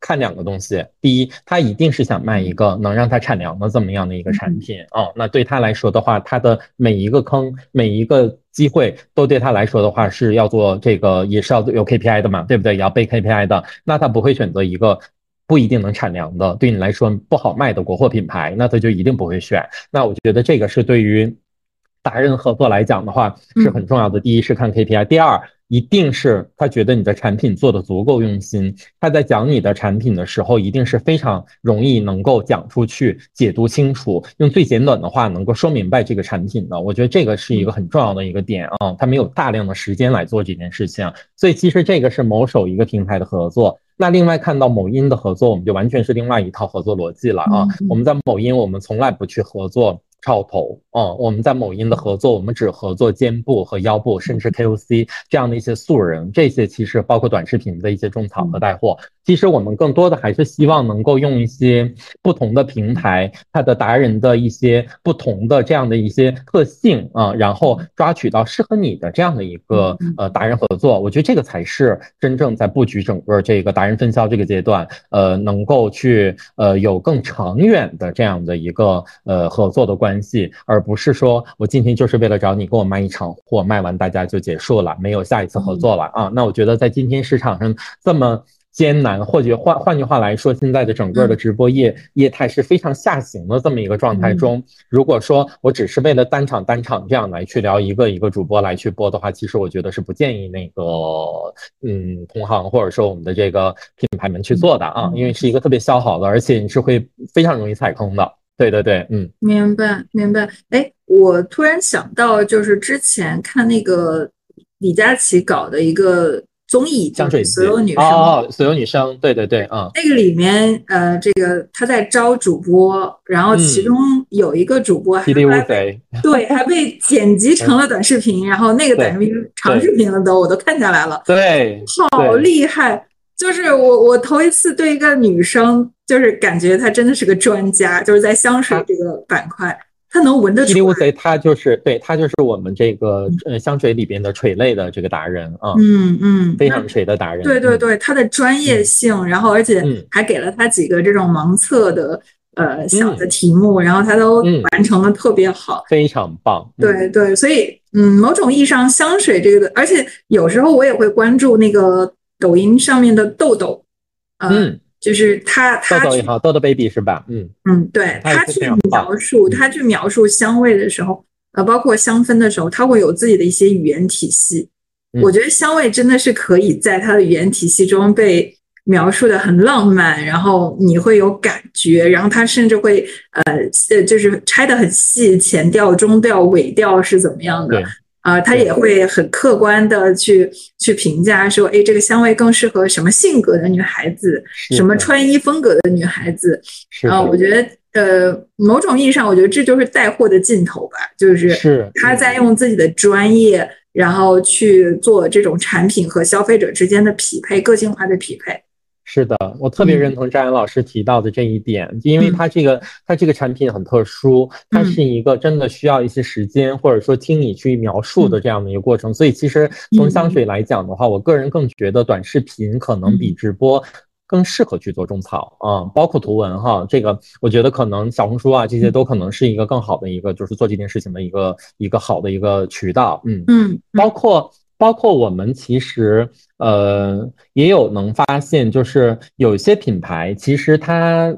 看两个东西，第一，他一定是想卖一个能让他产粮的这么样的一个产品啊。那对他来说的话，他的每一个坑，每一个机会都对他来说的话是要做这个也是要有 KPI 的嘛，对不对？也要背 KPI 的，那他不会选择一个。不一定能产粮的，对你来说不好卖的国货品牌，那他就一定不会选。那我觉得这个是对于达人合作来讲的话是很重要的。第一是看 KPI，第二一定是他觉得你的产品做的足够用心。他在讲你的产品的时候，一定是非常容易能够讲出去、解读清楚，用最简短的话能够说明白这个产品的。我觉得这个是一个很重要的一个点啊。他没有大量的时间来做这件事情，所以其实这个是某手一个平台的合作。那另外看到某音的合作，我们就完全是另外一套合作逻辑了啊！我们在某音，我们从来不去合作。超头啊，我们在某音的合作，我们只合作肩部和腰部，甚至 KOC 这样的一些素人，这些其实包括短视频的一些种草和带货。其实我们更多的还是希望能够用一些不同的平台，它的达人的一些不同的这样的一些特性啊，然后抓取到适合你的这样的一个呃达人合作。我觉得这个才是真正在布局整个这个达人分销这个阶段，呃，能够去呃有更长远的这样的一个呃合作的关。系，而不是说我今天就是为了找你给我卖一场货，卖完大家就结束了，没有下一次合作了啊。那我觉得在今天市场上这么艰难，或者换换句话来说，现在的整个的直播业业态是非常下行的这么一个状态中。如果说我只是为了单场单场这样来去聊一个一个主播来去播的话，其实我觉得是不建议那个嗯同行或者说我们的这个品牌们去做的啊，因为是一个特别消耗的，而且你是会非常容易踩坑的。对对对，嗯，明白明白。哎，我突然想到，就是之前看那个李佳琦搞的一个。综艺香水所有女生。哦，所有女生，对对对，嗯，那个里面呃，这个他在招主播，然后其中有一个主播还被 对还被剪辑成了短视频，然后那个短视频长视频了都我都看下来了，对，好厉害！就是我我头一次对一个女生，就是感觉她真的是个专家，就是在香水这个板块。他能闻得出 C，他就是对他就是我们这个呃香水里边的垂类的这个达人啊，嗯嗯，非常垂的达人。对对对，他的专业性，然后而且还给了他几个这种盲测的呃小的题目，然后他都完成的特别好，非常棒。对对，所以嗯，某种意义上香水这个，而且有时候我也会关注那个抖音上面的豆豆，嗯。就是他，他豆豆也好，豆豆 baby 是吧？嗯嗯，对他去描述，他去描述香味的时候，呃，包括香氛的时候，他会有自己的一些语言体系。我觉得香味真的是可以在他的语言体系中被描述的很浪漫，然后你会有感觉，然后他甚至会呃呃，就是拆的很细，前调、中调、尾调是怎么样的。啊，他也会很客观的去去评价说，哎，这个香味更适合什么性格的女孩子，什么穿衣风格的女孩子。啊，我觉得，呃，某种意义上，我觉得这就是带货的尽头吧，就是他在用自己的专业，然后去做这种产品和消费者之间的匹配，个性化的匹配。是的，我特别认同张岩老师提到的这一点，因为它这个它这个产品很特殊，它是一个真的需要一些时间，或者说听你去描述的这样的一个过程。所以其实从香水来讲的话，我个人更觉得短视频可能比直播更适合去做种草啊，包括图文哈，这个我觉得可能小红书啊这些都可能是一个更好的一个就是做这件事情的一个一个好的一个渠道。嗯嗯，包括。包括我们其实呃也有能发现，就是有一些品牌其实它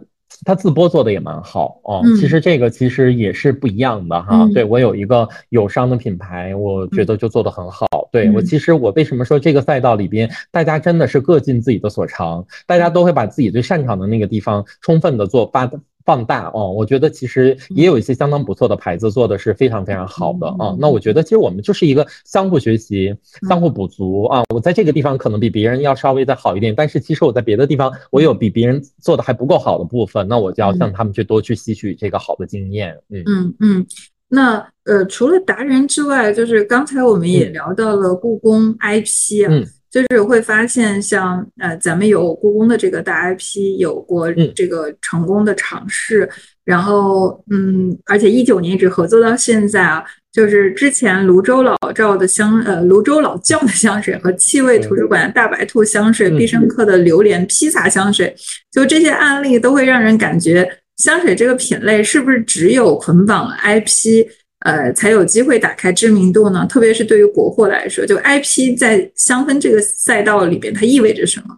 它自播做的也蛮好哦。其实这个其实也是不一样的哈。对我有一个友商的品牌，我觉得就做的很好。对我其实我为什么说这个赛道里边大家真的是各尽自己的所长，大家都会把自己最擅长的那个地方充分的做发。放大哦，我觉得其实也有一些相当不错的牌子做的是非常非常好的啊。那我觉得其实我们就是一个相互学习、相互补足啊。我在这个地方可能比别人要稍微再好一点，但是其实我在别的地方我有比别人做的还不够好的部分，那我就要向他们去多去吸取这个好的经验。嗯嗯嗯。那呃，除了达人之外，就是刚才我们也聊到了故宫 IP 啊。就是会发现，像呃，咱们有故宫的这个大 IP，有过这个成功的尝试，然后嗯，而且一九年一直合作到现在啊，就是之前泸州老窖的香，呃，泸州老窖的香水和气味图书馆大白兔香水，必胜客的榴莲披萨香水，就这些案例都会让人感觉香水这个品类是不是只有捆绑 IP？呃，才有机会打开知名度呢。特别是对于国货来说，就 IP 在香氛这个赛道里边，它意味着什么？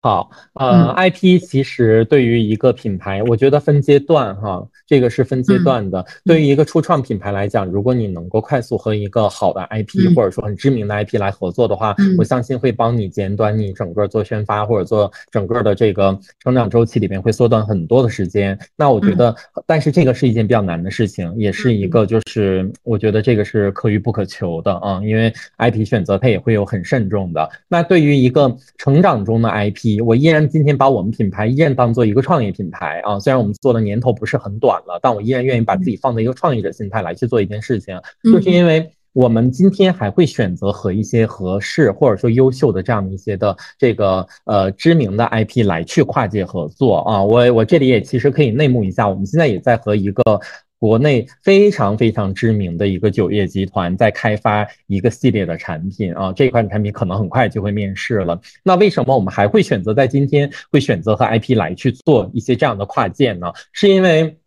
好，呃，IP 其实对于一个品牌，我觉得分阶段哈，这个是分阶段的。对于一个初创品牌来讲，如果你能够快速和一个好的 IP 或者说很知名的 IP 来合作的话，我相信会帮你简短你整个做宣发或者做整个的这个成长周期里面会缩短很多的时间。那我觉得，但是这个是一件比较难的事情，也是一个就是我觉得这个是可遇不可求的啊，因为 IP 选择它也会有很慎重的。那对于一个成长中的 IP，我依然今天把我们品牌依然当做一个创业品牌啊，虽然我们做的年头不是很短了，但我依然愿意把自己放在一个创业者心态来去做一件事情，就是因为我们今天还会选择和一些合适或者说优秀的这样的一些的这个呃知名的 IP 来去跨界合作啊，我我这里也其实可以内幕一下，我们现在也在和一个。国内非常非常知名的一个酒业集团在开发一个系列的产品啊，这款产品可能很快就会面世了。那为什么我们还会选择在今天会选择和 IP 来去做一些这样的跨界呢？是因为。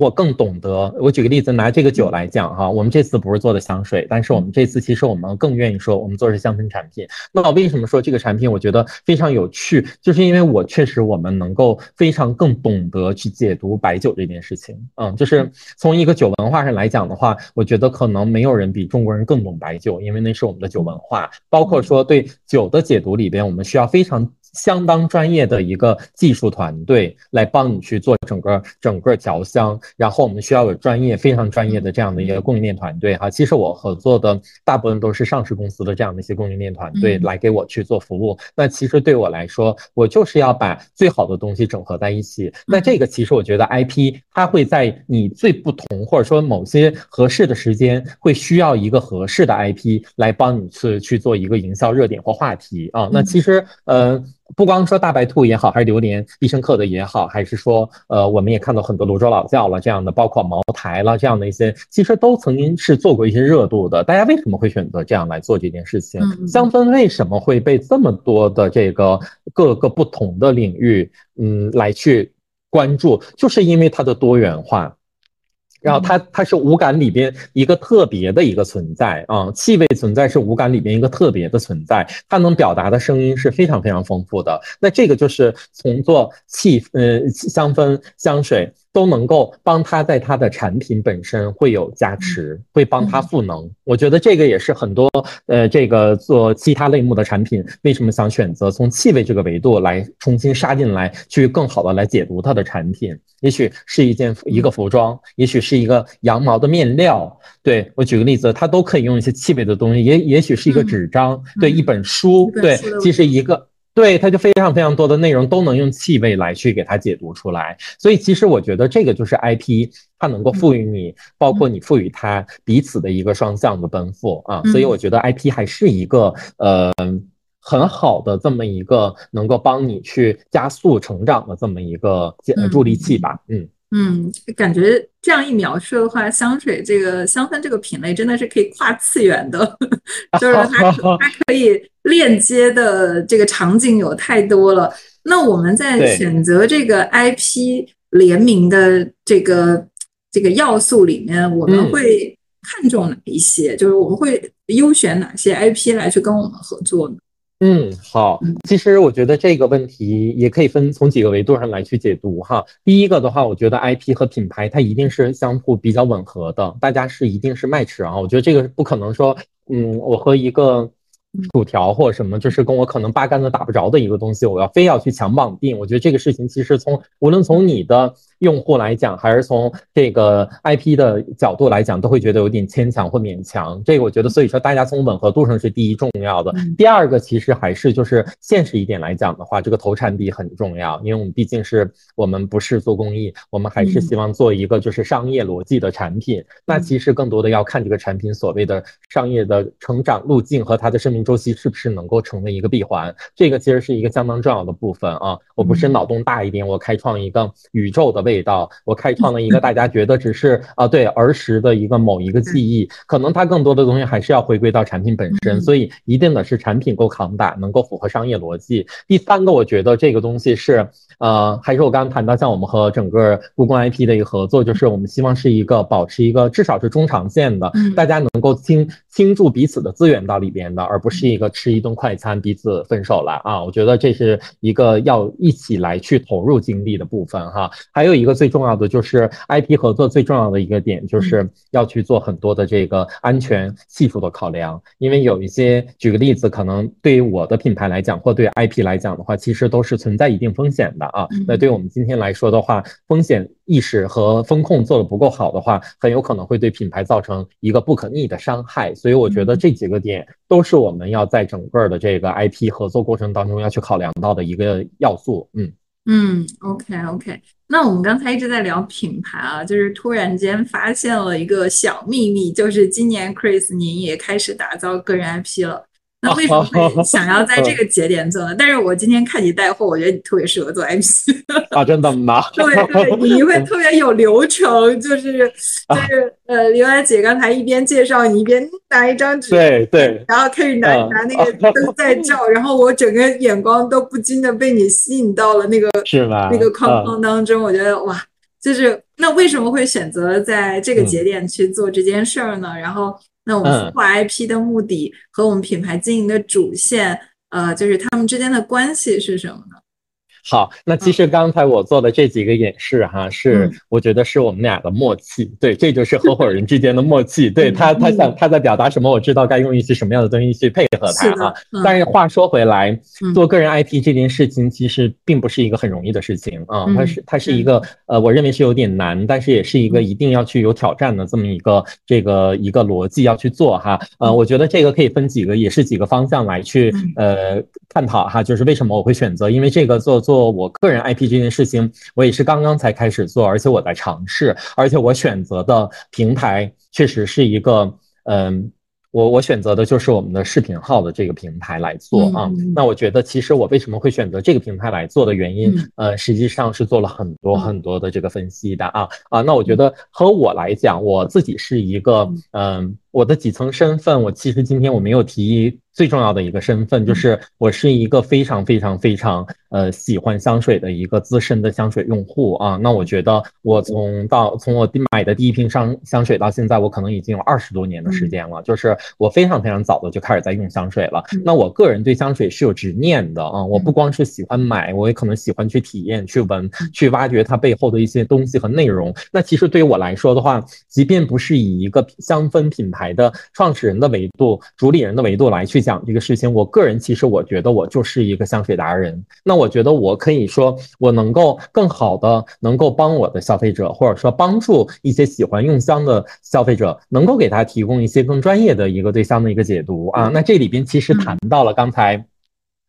我更懂得。我举个例子，拿这个酒来讲哈，我们这次不是做的香水，但是我们这次其实我们更愿意说我们做的是香氛产品。那我为什么说这个产品我觉得非常有趣？就是因为我确实我们能够非常更懂得去解读白酒这件事情。嗯，就是从一个酒文化上来讲的话，我觉得可能没有人比中国人更懂白酒，因为那是我们的酒文化。包括说对酒的解读里边，我们需要非常。相当专业的一个技术团队来帮你去做整个整个调香，然后我们需要有专业非常专业的这样的一个供应链团队哈。其实我合作的大部分都是上市公司的这样的一些供应链团队来给我去做服务。那其实对我来说，我就是要把最好的东西整合在一起。那这个其实我觉得 IP 它会在你最不同或者说某些合适的时间，会需要一个合适的 IP 来帮你去去做一个营销热点或话题啊。那其实呃。不光说大白兔也好，还是榴莲必胜客的也好，还是说，呃，我们也看到很多泸州老窖了这样的，包括茅台了这样的一些，其实都曾经是做过一些热度的。大家为什么会选择这样来做这件事情？香氛为什么会被这么多的这个各个不同的领域，嗯，来去关注？就是因为它的多元化。然后它它是五感里边一个特别的一个存在啊，气味存在是五感里边一个特别的存在，它能表达的声音是非常非常丰富的。那这个就是从做气呃香氛香水。都能够帮他在他的产品本身会有加持，会帮他赋能。我觉得这个也是很多呃，这个做其他类目的产品为什么想选择从气味这个维度来重新杀进来，去更好的来解读它的产品。也许是一件一个服装，也许是一个羊毛的面料。对我举个例子，它都可以用一些气味的东西，也也许是一个纸张，对一本书，对，其实一个。对，它就非常非常多的内容都能用气味来去给它解读出来，所以其实我觉得这个就是 IP，它能够赋予你，包括你赋予它彼此的一个双向的奔赴啊，所以我觉得 IP 还是一个呃很好的这么一个能够帮你去加速成长的这么一个助力器吧，嗯。嗯，感觉这样一描述的话，香水这个香氛这个品类真的是可以跨次元的，就是它 它可以链接的这个场景有太多了。那我们在选择这个 IP 联名的这个这个要素里面，我们会看重哪一些？就是我们会优选哪些 IP 来去跟我们合作呢？嗯，好，其实我觉得这个问题也可以分从几个维度上来去解读哈。第一个的话，我觉得 IP 和品牌它一定是相互比较吻合的，大家是一定是 match 啊。我觉得这个不可能说，嗯，我和一个。薯条或者什么，就是跟我可能八竿子打不着的一个东西，我要非要去强绑定。我觉得这个事情其实从无论从你的用户来讲，还是从这个 IP 的角度来讲，都会觉得有点牵强或勉强。这个我觉得，所以说大家从吻合度上是第一重要的。第二个其实还是就是现实一点来讲的话，这个投产比很重要，因为我们毕竟是我们不是做公益，我们还是希望做一个就是商业逻辑的产品。那其实更多的要看这个产品所谓的商业的成长路径和它的生命。周期是不是能够成为一个闭环？这个其实是一个相当重要的部分啊！我不是脑洞大一点，我开创一个宇宙的味道，我开创了一个大家觉得只是啊对儿时的一个某一个记忆，可能它更多的东西还是要回归到产品本身，所以一定的是产品够扛打，能够符合商业逻辑。第三个，我觉得这个东西是呃，还是我刚刚谈到，像我们和整个故宫 IP 的一个合作，就是我们希望是一个保持一个至少是中长线的，大家能够倾倾注彼此的资源到里边的，而不。是一个吃一顿快餐彼此分手了啊！我觉得这是一个要一起来去投入精力的部分哈。还有一个最重要的就是 IP 合作最重要的一个点，就是要去做很多的这个安全系数的考量。因为有一些，举个例子，可能对于我的品牌来讲，或对 IP 来讲的话，其实都是存在一定风险的啊。那对我们今天来说的话，风险意识和风控做的不够好的话，很有可能会对品牌造成一个不可逆的伤害。所以我觉得这几个点都是我们。要在整个的这个 IP 合作过程当中要去考量到的一个要素，嗯嗯，OK OK，那我们刚才一直在聊品牌啊，就是突然间发现了一个小秘密，就是今年 Chris 您也开始打造个人 IP 了。那为什么会想要在这个节点做呢？但是我今天看你带货，我觉得你特别适合做 MC 啊，真的吗？对对，你会特别有流程，就是就是呃，刘安姐刚才一边介绍你一边拿一张纸，对对，然后开始拿拿那个灯在照，然后我整个眼光都不禁的被你吸引到了那个是吧？那个框框当中，我觉得哇，就是那为什么会选择在这个节点去做这件事儿呢？然后，那我们孵化 IP 的目的和我们品牌经营的主线，呃，就是他们之间的关系是什么呢？好，那其实刚才我做的这几个演示哈，是我觉得是我们俩的默契，对，这就是合伙人之间的默契。对他，他想他在表达什么，我知道该用一些什么样的东西去配合他啊。但是话说回来，做个人 IP 这件事情其实并不是一个很容易的事情啊，它是它是一。个呃，我认为是有点难，但是也是一个一定要去有挑战的这么一个这个一个逻辑要去做哈。呃，我觉得这个可以分几个，也是几个方向来去呃探讨哈，就是为什么我会选择，因为这个做做。我个人 IP 这件事情，我也是刚刚才开始做，而且我在尝试，而且我选择的平台确实是一个，嗯。我我选择的就是我们的视频号的这个平台来做啊。那我觉得其实我为什么会选择这个平台来做的原因，呃，实际上是做了很多很多的这个分析的啊啊。那我觉得和我来讲，我自己是一个嗯，我的几层身份，我其实今天我没有提最重要的一个身份，就是我是一个非常非常非常呃喜欢香水的一个资深的香水用户啊。那我觉得我从到从我买的第一瓶香香水到现在，我可能已经有二十多年的时间了，就是。我非常非常早的就开始在用香水了。那我个人对香水是有执念的啊，我不光是喜欢买，我也可能喜欢去体验、去闻、去挖掘它背后的一些东西和内容。那其实对于我来说的话，即便不是以一个香氛品牌的创始人的维度、主理人的维度来去讲这个事情，我个人其实我觉得我就是一个香水达人。那我觉得我可以说，我能够更好的能够帮我的消费者，或者说帮助一些喜欢用香的消费者，能够给他提供一些更专业的。一个对香的一个解读啊，那这里边其实谈到了刚才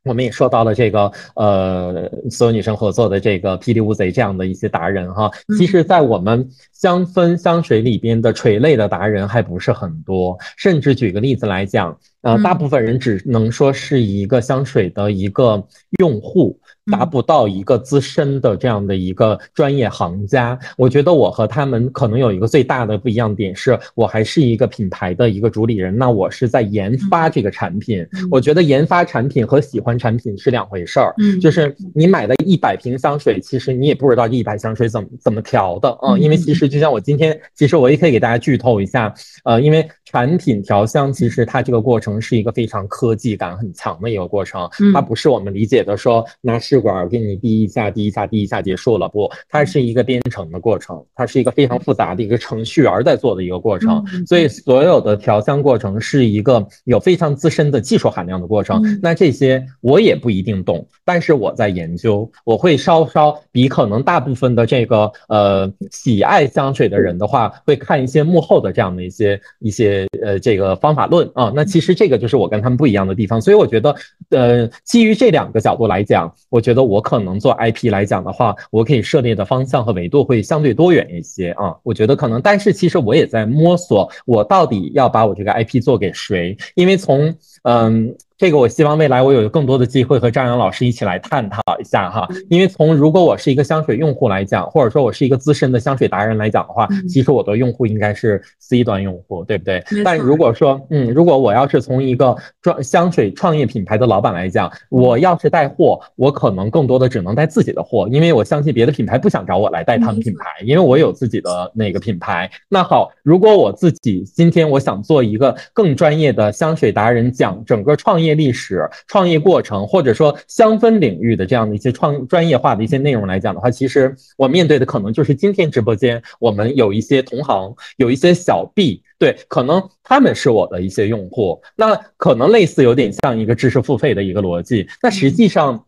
我们也说到了这个呃，所有女生合作的这个霹雳乌贼这样的一些达人哈，其实，在我们香氛香水里边的垂类的达人还不是很多，甚至举个例子来讲，呃，大部分人只能说是一个香水的一个用户。达不到一个资深的这样的一个专业行家，我觉得我和他们可能有一个最大的不一样点，是我还是一个品牌的一个主理人，那我是在研发这个产品。我觉得研发产品和喜欢产品是两回事儿。嗯，就是你买的一百瓶香水，其实你也不知道这一百香水怎么怎么调的啊，因为其实就像我今天，其实我也可以给大家剧透一下，呃，因为产品调香其实它这个过程是一个非常科技感很强的一个过程，它不是我们理解的说拿。试管给你滴一下，滴一下，滴一下，结束了。不，它是一个编程的过程，它是一个非常复杂的一个程序员在做的一个过程。所以，所有的调香过程是一个有非常资深的技术含量的过程。那这些我也不一定懂，但是我在研究，我会稍稍比可能大部分的这个呃喜爱香水的人的话，会看一些幕后的这样的一些一些呃这个方法论啊。那其实这个就是我跟他们不一样的地方。所以我觉得，呃，基于这两个角度来讲，我。觉得我可能做 IP 来讲的话，我可以涉猎的方向和维度会相对多元一些啊。我觉得可能，但是其实我也在摸索，我到底要把我这个 IP 做给谁？因为从嗯。这个我希望未来我有更多的机会和张扬老师一起来探讨一下哈，因为从如果我是一个香水用户来讲，或者说我是一个资深的香水达人来讲的话，其实我的用户应该是 C 端用户，对不对？但如果说，嗯，如果我要是从一个创香水创业品牌的老板来讲，我要是带货，我可能更多的只能带自己的货，因为我相信别的品牌不想找我来带他们品牌，因为我有自己的那个品牌。那好，如果我自己今天我想做一个更专业的香水达人，讲整个创业。历史创业过程，或者说香氛领域的这样的一些创专业化的一些内容来讲的话，其实我面对的可能就是今天直播间我们有一些同行，有一些小 B，对，可能他们是我的一些用户，那可能类似有点像一个知识付费的一个逻辑，那实际上。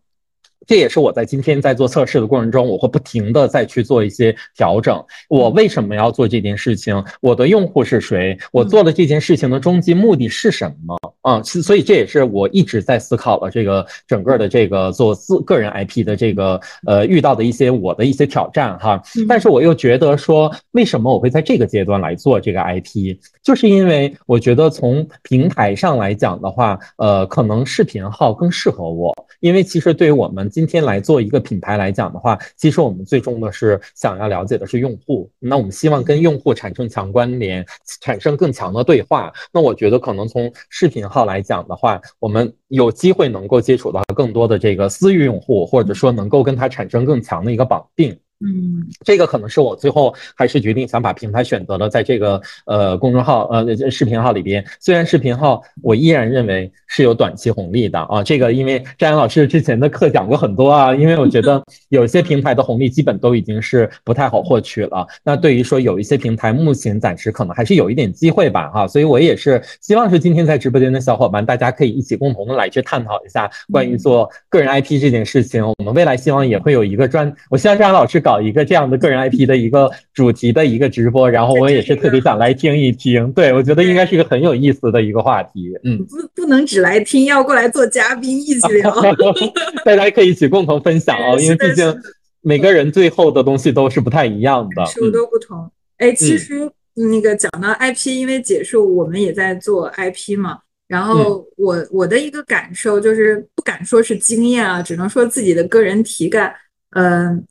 这也是我在今天在做测试的过程中，我会不停的再去做一些调整。我为什么要做这件事情？我的用户是谁？我做的这件事情的终极目的是什么？啊，所以这也是我一直在思考的这个整个的这个做自个人 IP 的这个呃遇到的一些我的一些挑战哈。但是我又觉得说，为什么我会在这个阶段来做这个 IP？就是因为我觉得从平台上来讲的话，呃，可能视频号更适合我，因为其实对于我们。今天来做一个品牌来讲的话，其实我们最终的是想要了解的是用户。那我们希望跟用户产生强关联，产生更强的对话。那我觉得可能从视频号来讲的话，我们有机会能够接触到更多的这个私域用户，或者说能够跟他产生更强的一个绑定。嗯，这个可能是我最后还是决定想把平台选择了在这个呃公众号呃视频号里边。虽然视频号我依然认为是有短期红利的啊，这个因为张阳老师之前的课讲过很多啊，因为我觉得 有些平台的红利基本都已经是不太好获取了。那对于说有一些平台目前暂时可能还是有一点机会吧哈，所以我也是希望是今天在直播间的小伙伴，大家可以一起共同的来去探讨一下关于做个人 IP 这件事情。我们未来希望也会有一个专，我希望张阳老师搞一个这样的个人 IP 的一个主题的一个直播，然后我也是特别想来听一听。对，我觉得应该是一个很有意思的一个话题。嗯，不不能只来听，要过来做嘉宾一起聊，大家可以一起共同分享哦，因为毕竟每个人最后的东西都是不太一样的，受都不同。哎，其实那个讲到 IP，因为结束我们也在做 IP 嘛。然后我我的一个感受就是不敢说是经验啊，只能说自己的个人体感。嗯，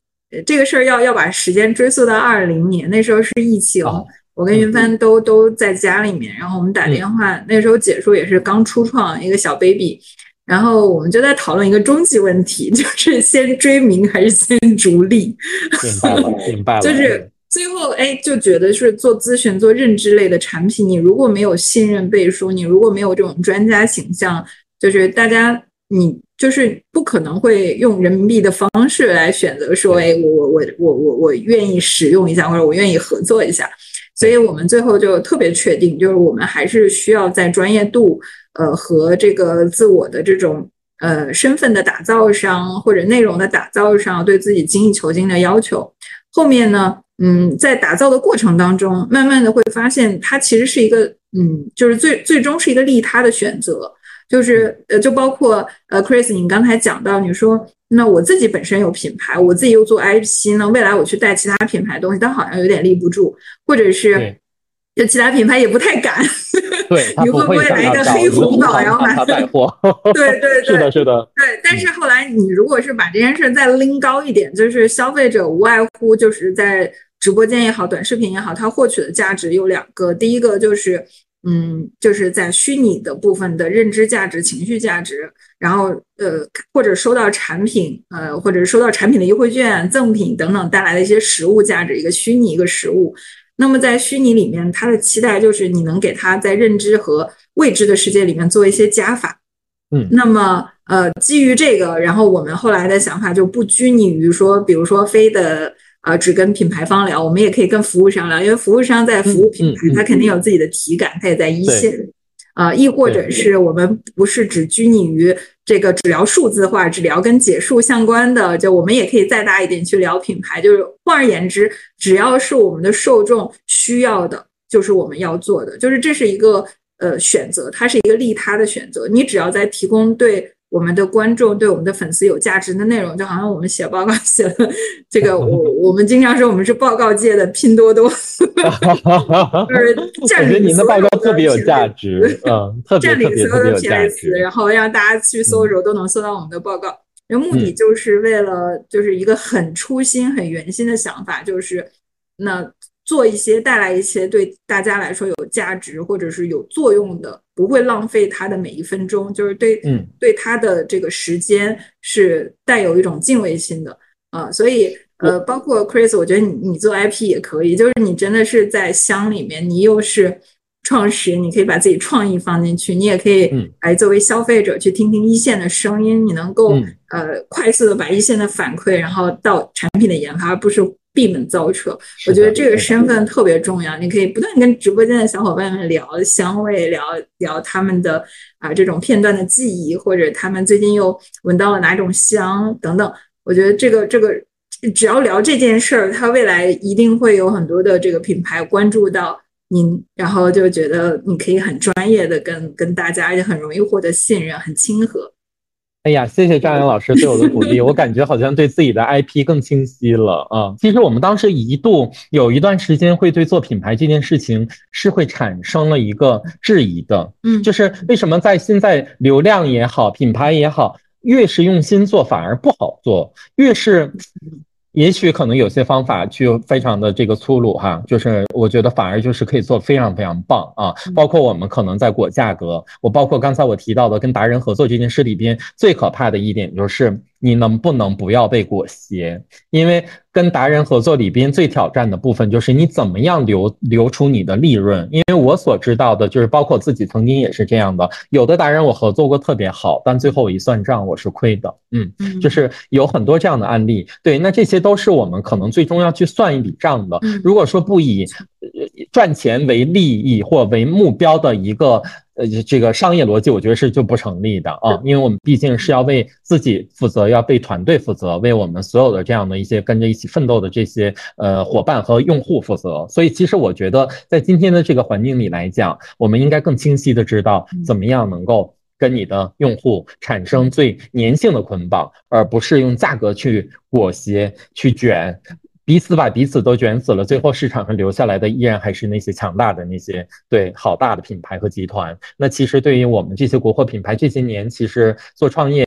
这个事儿要要把时间追溯到二零年，那时候是疫情，我跟云帆都都在家里面，然后我们打电话，那时候解说也是刚初创一个小 baby，然后我们就在讨论一个终极问题，就是先追名还是先逐利？明白了，明白了，就是。最后，哎，就觉得是做咨询、做认知类的产品，你如果没有信任背书，你如果没有这种专家形象，就是大家，你就是不可能会用人民币的方式来选择说，哎，我我我我我我愿意使用一下，或者我愿意合作一下。所以我们最后就特别确定，就是我们还是需要在专业度，呃，和这个自我的这种呃身份的打造上，或者内容的打造上，对自己精益求精的要求。后面呢？嗯，在打造的过程当中，慢慢的会发现，它其实是一个，嗯，就是最最终是一个利他的选择，就是呃，就包括呃，Chris，你刚才讲到，你说那我自己本身有品牌，我自己又做 IP 呢，未来我去带其他品牌东西，但好像有点立不住，或者是就其他品牌也不太敢，对，你会不会来一个黑红宝，然后把带货？对对对，是的，是的，对。但是后来你如果是把这件事再拎高一点，就是消费者无外乎就是在。直播间也好，短视频也好，它获取的价值有两个。第一个就是，嗯，就是在虚拟的部分的认知价值、情绪价值，然后呃，或者收到产品，呃，或者收到产品的优惠券、赠品等等带来的一些实物价值，一个虚拟，一个实物。那么在虚拟里面，他的期待就是你能给他在认知和未知的世界里面做一些加法。嗯，那么呃，基于这个，然后我们后来的想法就不拘泥于说，比如说非的。啊，只跟品牌方聊，我们也可以跟服务商聊，因为服务商在服务品牌，他肯定有自己的体感，他也在一线。啊，亦或者是我们不是只拘泥于这个只聊数字化，只聊跟解数相关的，就我们也可以再大一点去聊品牌。就是换而言之，只要是我们的受众需要的，就是我们要做的，就是这是一个呃选择，它是一个利他的选择。你只要在提供对。我们的观众对我们的粉丝有价值的内容，就好像我们写报告 写的这个，我我们经常说我们是报告界的拼多多，就是占领您的报告特别有价值，嗯，占领所有的 PS，然后让大家去搜的时候都能搜到我们的报告。那目的就是为了就是一个很初心、很原心的想法，就是那。做一些带来一些对大家来说有价值或者是有作用的，不会浪费他的每一分钟，就是对，嗯，对他的这个时间是带有一种敬畏心的啊。所以，呃，包括 Chris，我觉得你你做 IP 也可以，就是你真的是在乡里面，你又是创始人，你可以把自己创意放进去，你也可以来作为消费者去听听一线的声音，你能够呃快速的把一线的反馈，然后到产品的研发，而不是。闭门造车，我觉得这个身份特别重要。你可以不断跟直播间的小伙伴们聊香味，聊聊他们的啊这种片段的记忆，或者他们最近又闻到了哪种香等等。我觉得这个这个只要聊这件事儿，他未来一定会有很多的这个品牌关注到您，然后就觉得你可以很专业的跟跟大家，而且很容易获得信任，很亲和。哎呀，谢谢张扬老师对我的鼓励，我感觉好像对自己的 IP 更清晰了啊。其实我们当时一度有一段时间会对做品牌这件事情是会产生了一个质疑的，嗯，就是为什么在现在流量也好，品牌也好，越是用心做反而不好做，越是。也许可能有些方法就非常的这个粗鲁哈，就是我觉得反而就是可以做非常非常棒啊。包括我们可能在裹价格，我包括刚才我提到的跟达人合作这件事里边，最可怕的一点就是你能不能不要被裹挟？因为跟达人合作里边最挑战的部分就是你怎么样留留出你的利润。因为我所知道的就是，包括自己曾经也是这样的，有的达人我合作过特别好，但最后我一算账我是亏的。嗯，就是有很多这样的案例。对，那这些都是我们可能最终要去算一笔账的。如果说不以赚钱为利益或为目标的一个。呃，这个商业逻辑，我觉得是就不成立的啊，因为我们毕竟是要为自己负责，要为团队负责，为我们所有的这样的一些跟着一起奋斗的这些呃伙伴和用户负责。所以，其实我觉得在今天的这个环境里来讲，我们应该更清晰的知道怎么样能够跟你的用户产生最粘性的捆绑，而不是用价格去裹挟、去卷。彼此把彼此都卷死了，最后市场上留下来的依然还是那些强大的那些对好大的品牌和集团。那其实对于我们这些国货品牌，这些年其实做创业，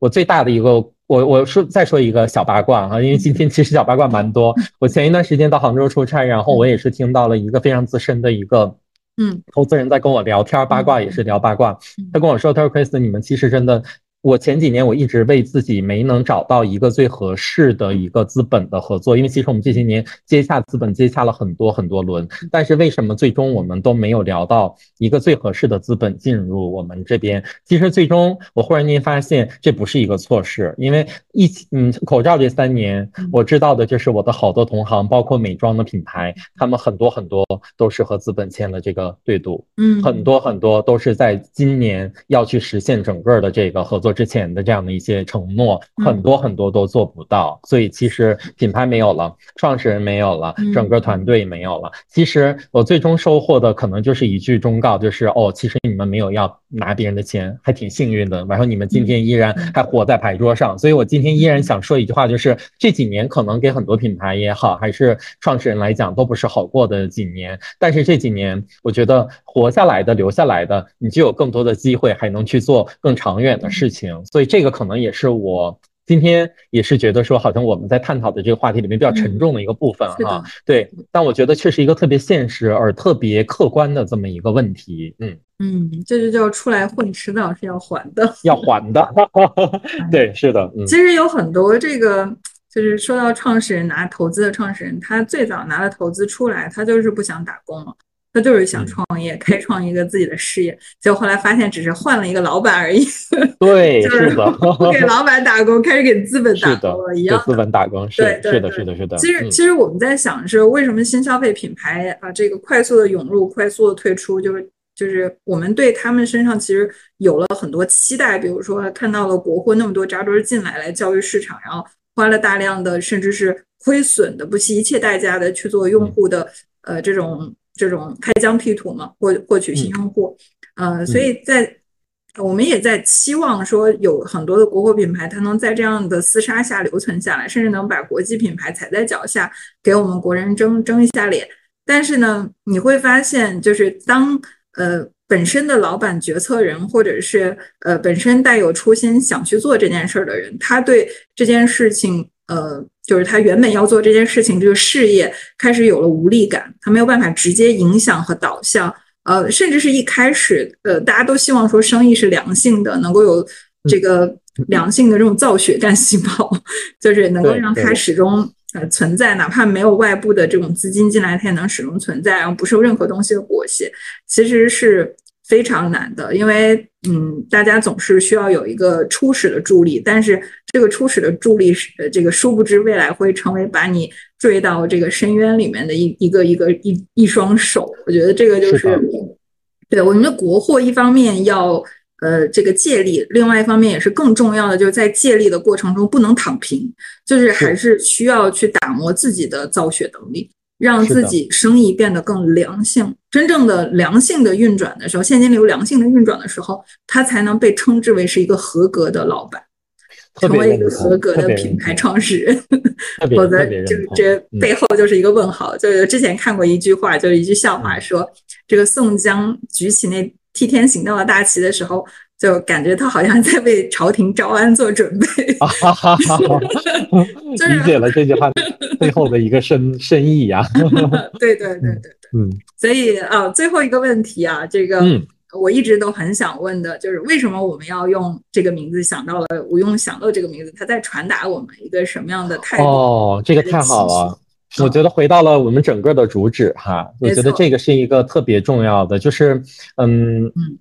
我最大的一个，我我说再说一个小八卦哈，因为今天其实小八卦蛮多。我前一段时间到杭州出差，然后我也是听到了一个非常资深的一个嗯投资人在跟我聊天，八卦也是聊八卦。他跟我说，他说 Chris，你们其实真的。我前几年我一直为自己没能找到一个最合适的一个资本的合作，因为其实我们这些年接洽资本接洽了很多很多轮，但是为什么最终我们都没有聊到一个最合适的资本进入我们这边？其实最终我忽然间发现这不是一个错事，因为疫情，嗯，口罩这三年我知道的就是我的好多同行，包括美妆的品牌，他们很多很多都是和资本签了这个对赌，嗯，很多很多都是在今年要去实现整个的这个合作。之前的这样的一些承诺，很多很多都做不到，所以其实品牌没有了，创始人没有了，整个团队没有了。其实我最终收获的可能就是一句忠告，就是哦，其实你们没有要拿别人的钱，还挺幸运的。然后你们今天依然还活在牌桌上，所以我今天依然想说一句话，就是这几年可能给很多品牌也好，还是创始人来讲，都不是好过的几年。但是这几年，我觉得活下来的、留下来的，你就有更多的机会，还能去做更长远的事情。所以这个可能也是我今天也是觉得说，好像我们在探讨的这个话题里面比较沉重的一个部分哈。对，但我觉得却是一个特别现实而特别客观的这么一个问题。嗯嗯，这就叫出来混，迟早是要还的，要还的。对，是的。其实有很多这个，就是说到创始人拿投资的创始人，他最早拿了投资出来，他就是不想打工了。他就是想创业，开创一个自己的事业，结果后来发现只是换了一个老板而已。对，是的，不给老板打工，开始给资本打工了，一样。资本打工，是是的，是的，是的。其实，其实我们在想是为什么新消费品牌啊，这个快速的涌入，快速的退出，就是就是我们对他们身上其实有了很多期待，比如说看到了国货那么多扎堆进来来教育市场，然后花了大量的甚至是亏损的，不惜一切代价的去做用户的呃这种。这种开疆辟土嘛，获获取新用户，呃，所以在我们也在期望说，有很多的国货品牌，它能在这样的厮杀下留存下来，甚至能把国际品牌踩在脚下，给我们国人争争一下脸。但是呢，你会发现，就是当呃本身的老板决策人，或者是呃本身带有初心想去做这件事儿的人，他对这件事情，呃。就是他原本要做这件事情，这个事业开始有了无力感，他没有办法直接影响和导向，呃，甚至是一开始，呃，大家都希望说生意是良性的，能够有这个良性的这种造血干细胞，就是能够让它始终呃存在，哪怕没有外部的这种资金进来，它也能始终存在，然后不受任何东西的裹挟，其实是。非常难的，因为嗯，大家总是需要有一个初始的助力，但是这个初始的助力是这个，殊不知未来会成为把你坠到这个深渊里面的一一个一个一一双手。我觉得这个就是，对我们的国货一方面要呃这个借力，另外一方面也是更重要的，就是在借力的过程中不能躺平，就是还是需要去打磨自己的造血能力。让自己生意变得更良性，真正的良性的运转的时候，现金流良性的运转的时候，他才能被称之为是一个合格的老板，成为一个合格的品牌创始人。否则，就这背后就是一个问号。就之前看过一句话，就是一句笑话，说这个宋江举起那替天行道的大旗的时候。就感觉他好像在为朝廷招安做准备，理解了这句话背后的一个深深意 呀。对对对对对，嗯，所以啊，最后一个问题啊，这个我一直都很想问的，就是为什么我们要用这个名字想到了“无用享乐”这个名字，它在传达我们一个什么样的态度？哦，这个太好了，我觉得回到了我们整个的主旨哈，我觉得这个是一个特别重要的，就是嗯嗯。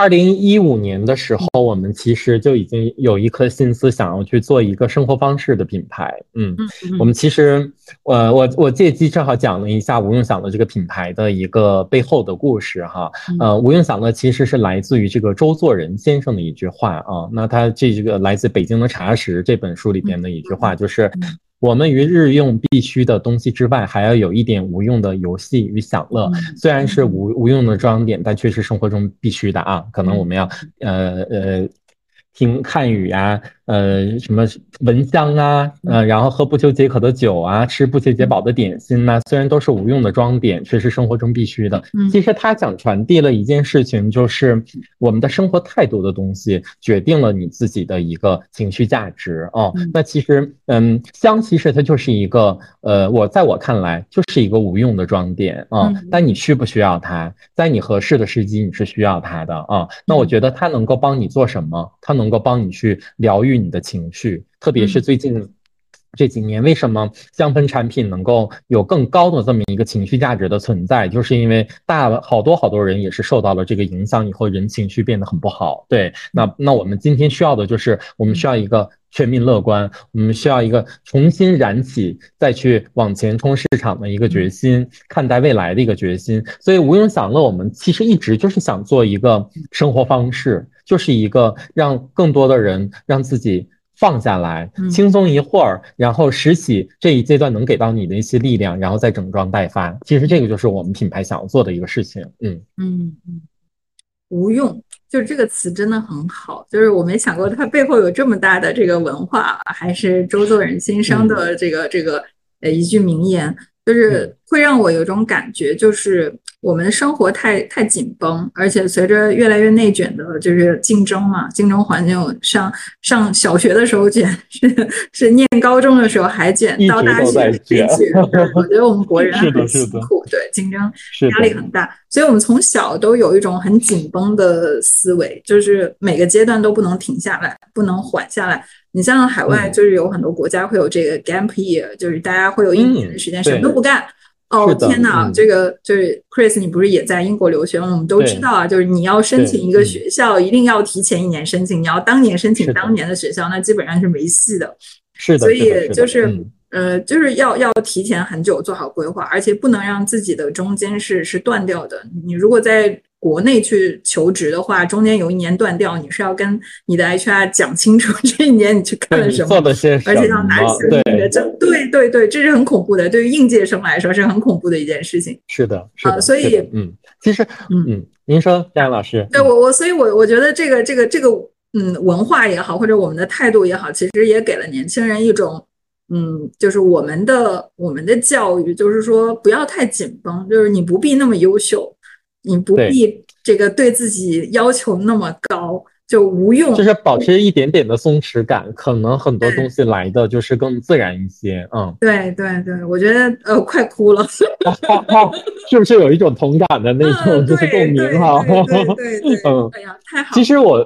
二零一五年的时候，我们其实就已经有一颗心思，想要去做一个生活方式的品牌。嗯，我们其实，呃，我我借机正好讲了一下无用享乐这个品牌的一个背后的故事哈。呃，无用享乐其实是来自于这个周作人先生的一句话啊。那他这个来自《北京的茶食》这本书里边的一句话，就是。我们于日用必须的东西之外，还要有一点无用的游戏与享乐。虽然是无无用的装点，但却是生活中必须的啊！可能我们要，呃呃。听汉语啊，呃，什么蚊香啊，呃，然后喝不求解渴的酒啊，吃不求解饱的点心呐，虽然都是无用的装点，却是生活中必须的。其实他想传递了一件事情，就是我们的生活态度的东西，决定了你自己的一个情绪价值哦。那其实，嗯，香其实它就是一个，呃，我在我看来就是一个无用的装点啊。但你需不需要它？在你合适的时机，你是需要它的啊。那我觉得它能够帮你做什么？它能够帮你去疗愈你的情绪，特别是最近这几年，为什么香氛产品能够有更高的这么一个情绪价值的存在？就是因为大好多好多人也是受到了这个影响，以后人情绪变得很不好。对，那那我们今天需要的就是，我们需要一个全民乐观，我们需要一个重新燃起再去往前冲市场的一个决心，看待未来的一个决心。所以无用享乐，我们其实一直就是想做一个生活方式。就是一个让更多的人让自己放下来，轻松一会儿，然后拾起这一阶段能给到你的一些力量，然后再整装待发。其实这个就是我们品牌想要做的一个事情。嗯嗯嗯，无用，就是这个词真的很好。就是我没想过它背后有这么大的这个文化，还是周作人先生的这个这个呃一句名言，就是会让我有种感觉，就是。我们的生活太太紧绷，而且随着越来越内卷的，就是竞争嘛，竞争环境上上小学的时候卷，是是念高中的时候还卷，到大学还卷。我觉得我们国人很辛苦，对，竞争压力很大，所以我们从小都有一种很紧绷的思维，就是每个阶段都不能停下来，不能缓下来。你像海外，就是有很多国家会有这个 gap year，就是大家会有一年的时间什么都不干。哦天哪，这个就是 Chris，你不是也在英国留学吗？我们都知道啊，就是你要申请一个学校，一定要提前一年申请，你要当年申请当年的学校，那基本上是没戏的。是的，所以就是呃，就是要要提前很久做好规划，而且不能让自己的中间是是断掉的。你如果在国内去求职的话，中间有一年断掉，你是要跟你的 HR 讲清楚 这一年你去干了什么，而且要拿。对对对，这是很恐怖的，对于应届生来说是很恐怖的一件事情。是的，啊，所以嗯，其实嗯嗯，您说佳阳老师，对我我所以，我我觉得这个这个这个嗯文化也好，或者我们的态度也好，其实也给了年轻人一种嗯，就是我们的我们的教育，就是说不要太紧绷，就是你不必那么优秀。你不必这个对自己要求那么高。就无用，就是保持一点点的松弛感，可能很多东西来的就是更自然一些。嗯，对对对，我觉得呃，快哭了，是不是有一种同感的那种就是共鸣哈？对对，嗯，哎呀，太好。其实我，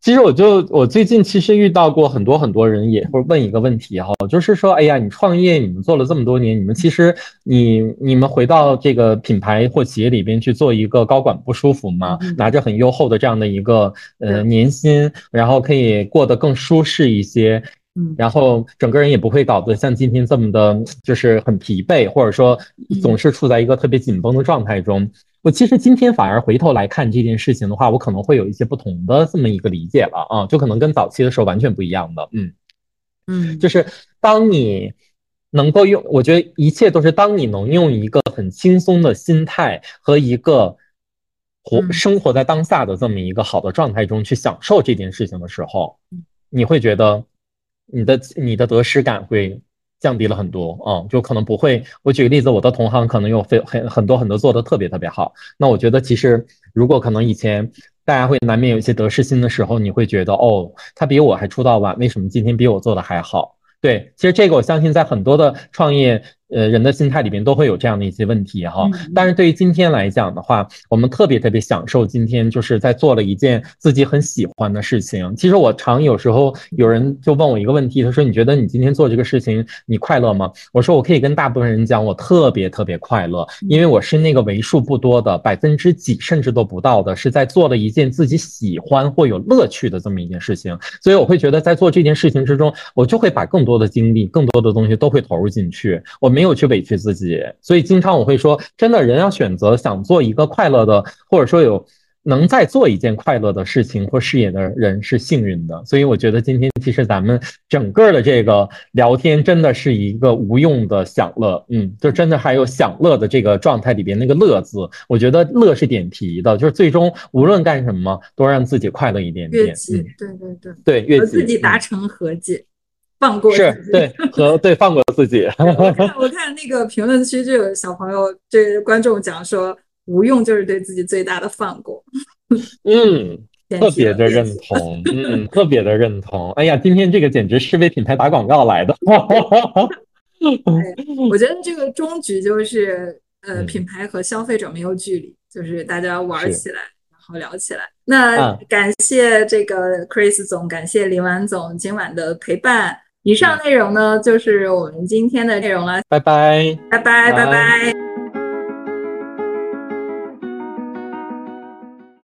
其实我就我最近其实遇到过很多很多人也会问一个问题哈，就是说，哎呀，你创业，你们做了这么多年，你们其实你你们回到这个品牌或企业里边去做一个高管不舒服吗？拿着很优厚的这样的一个呃年。年薪，然后可以过得更舒适一些，嗯，然后整个人也不会搞得像今天这么的，就是很疲惫，或者说总是处在一个特别紧绷的状态中。我其实今天反而回头来看这件事情的话，我可能会有一些不同的这么一个理解了啊，就可能跟早期的时候完全不一样的，嗯嗯，就是当你能够用，我觉得一切都是当你能用一个很轻松的心态和一个。活生活在当下的这么一个好的状态中去享受这件事情的时候，你会觉得你的你的得失感会降低了很多啊，就可能不会。我举个例子，我的同行可能有非很很多很多做的特别特别好，那我觉得其实如果可能以前大家会难免有一些得失心的时候，你会觉得哦，他比我还出道晚，为什么今天比我做的还好？对，其实这个我相信在很多的创业。呃人的心态里面都会有这样的一些问题哈。但是对于今天来讲的话，我们特别特别享受今天就是在做了一件自己很喜欢的事情。其实我常有时候有人就问我一个问题，他说你觉得你今天做这个事情你快乐吗？我说我可以跟大部分人讲，我特别特别快乐，因为我是那个为数不多的百分之几甚至都不到的，是在做了一件自己喜欢或有乐趣的这么一件事情。所以我会觉得在做这件事情之中，我就会把更多的精力、更多的东西都会投入进去。我没有去委屈自己，所以经常我会说，真的人要选择想做一个快乐的，或者说有。能再做一件快乐的事情或事业的人是幸运的，所以我觉得今天其实咱们整个的这个聊天真的是一个无用的享乐，嗯，就真的还有享乐的这个状态里边那个乐字，我觉得乐是点题的，就是最终无论干什么都让自己快乐一点点，对对对。对，和自己达成和解，放过是对和对放过自己。我看我看那个评论区就有小朋友对观众讲说。无用就是对自己最大的放过，嗯，特别的认同，嗯，特别的认同。哎呀，今天这个简直是为品牌打广告来的。我觉得这个 终局就是，呃，品牌和消费者没有距离，就是大家玩起来，然后聊起来。那感谢这个 Chris 总，感谢林婉总今晚的陪伴。以上内容呢，就是我们今天的内容了。拜拜，拜拜，拜拜。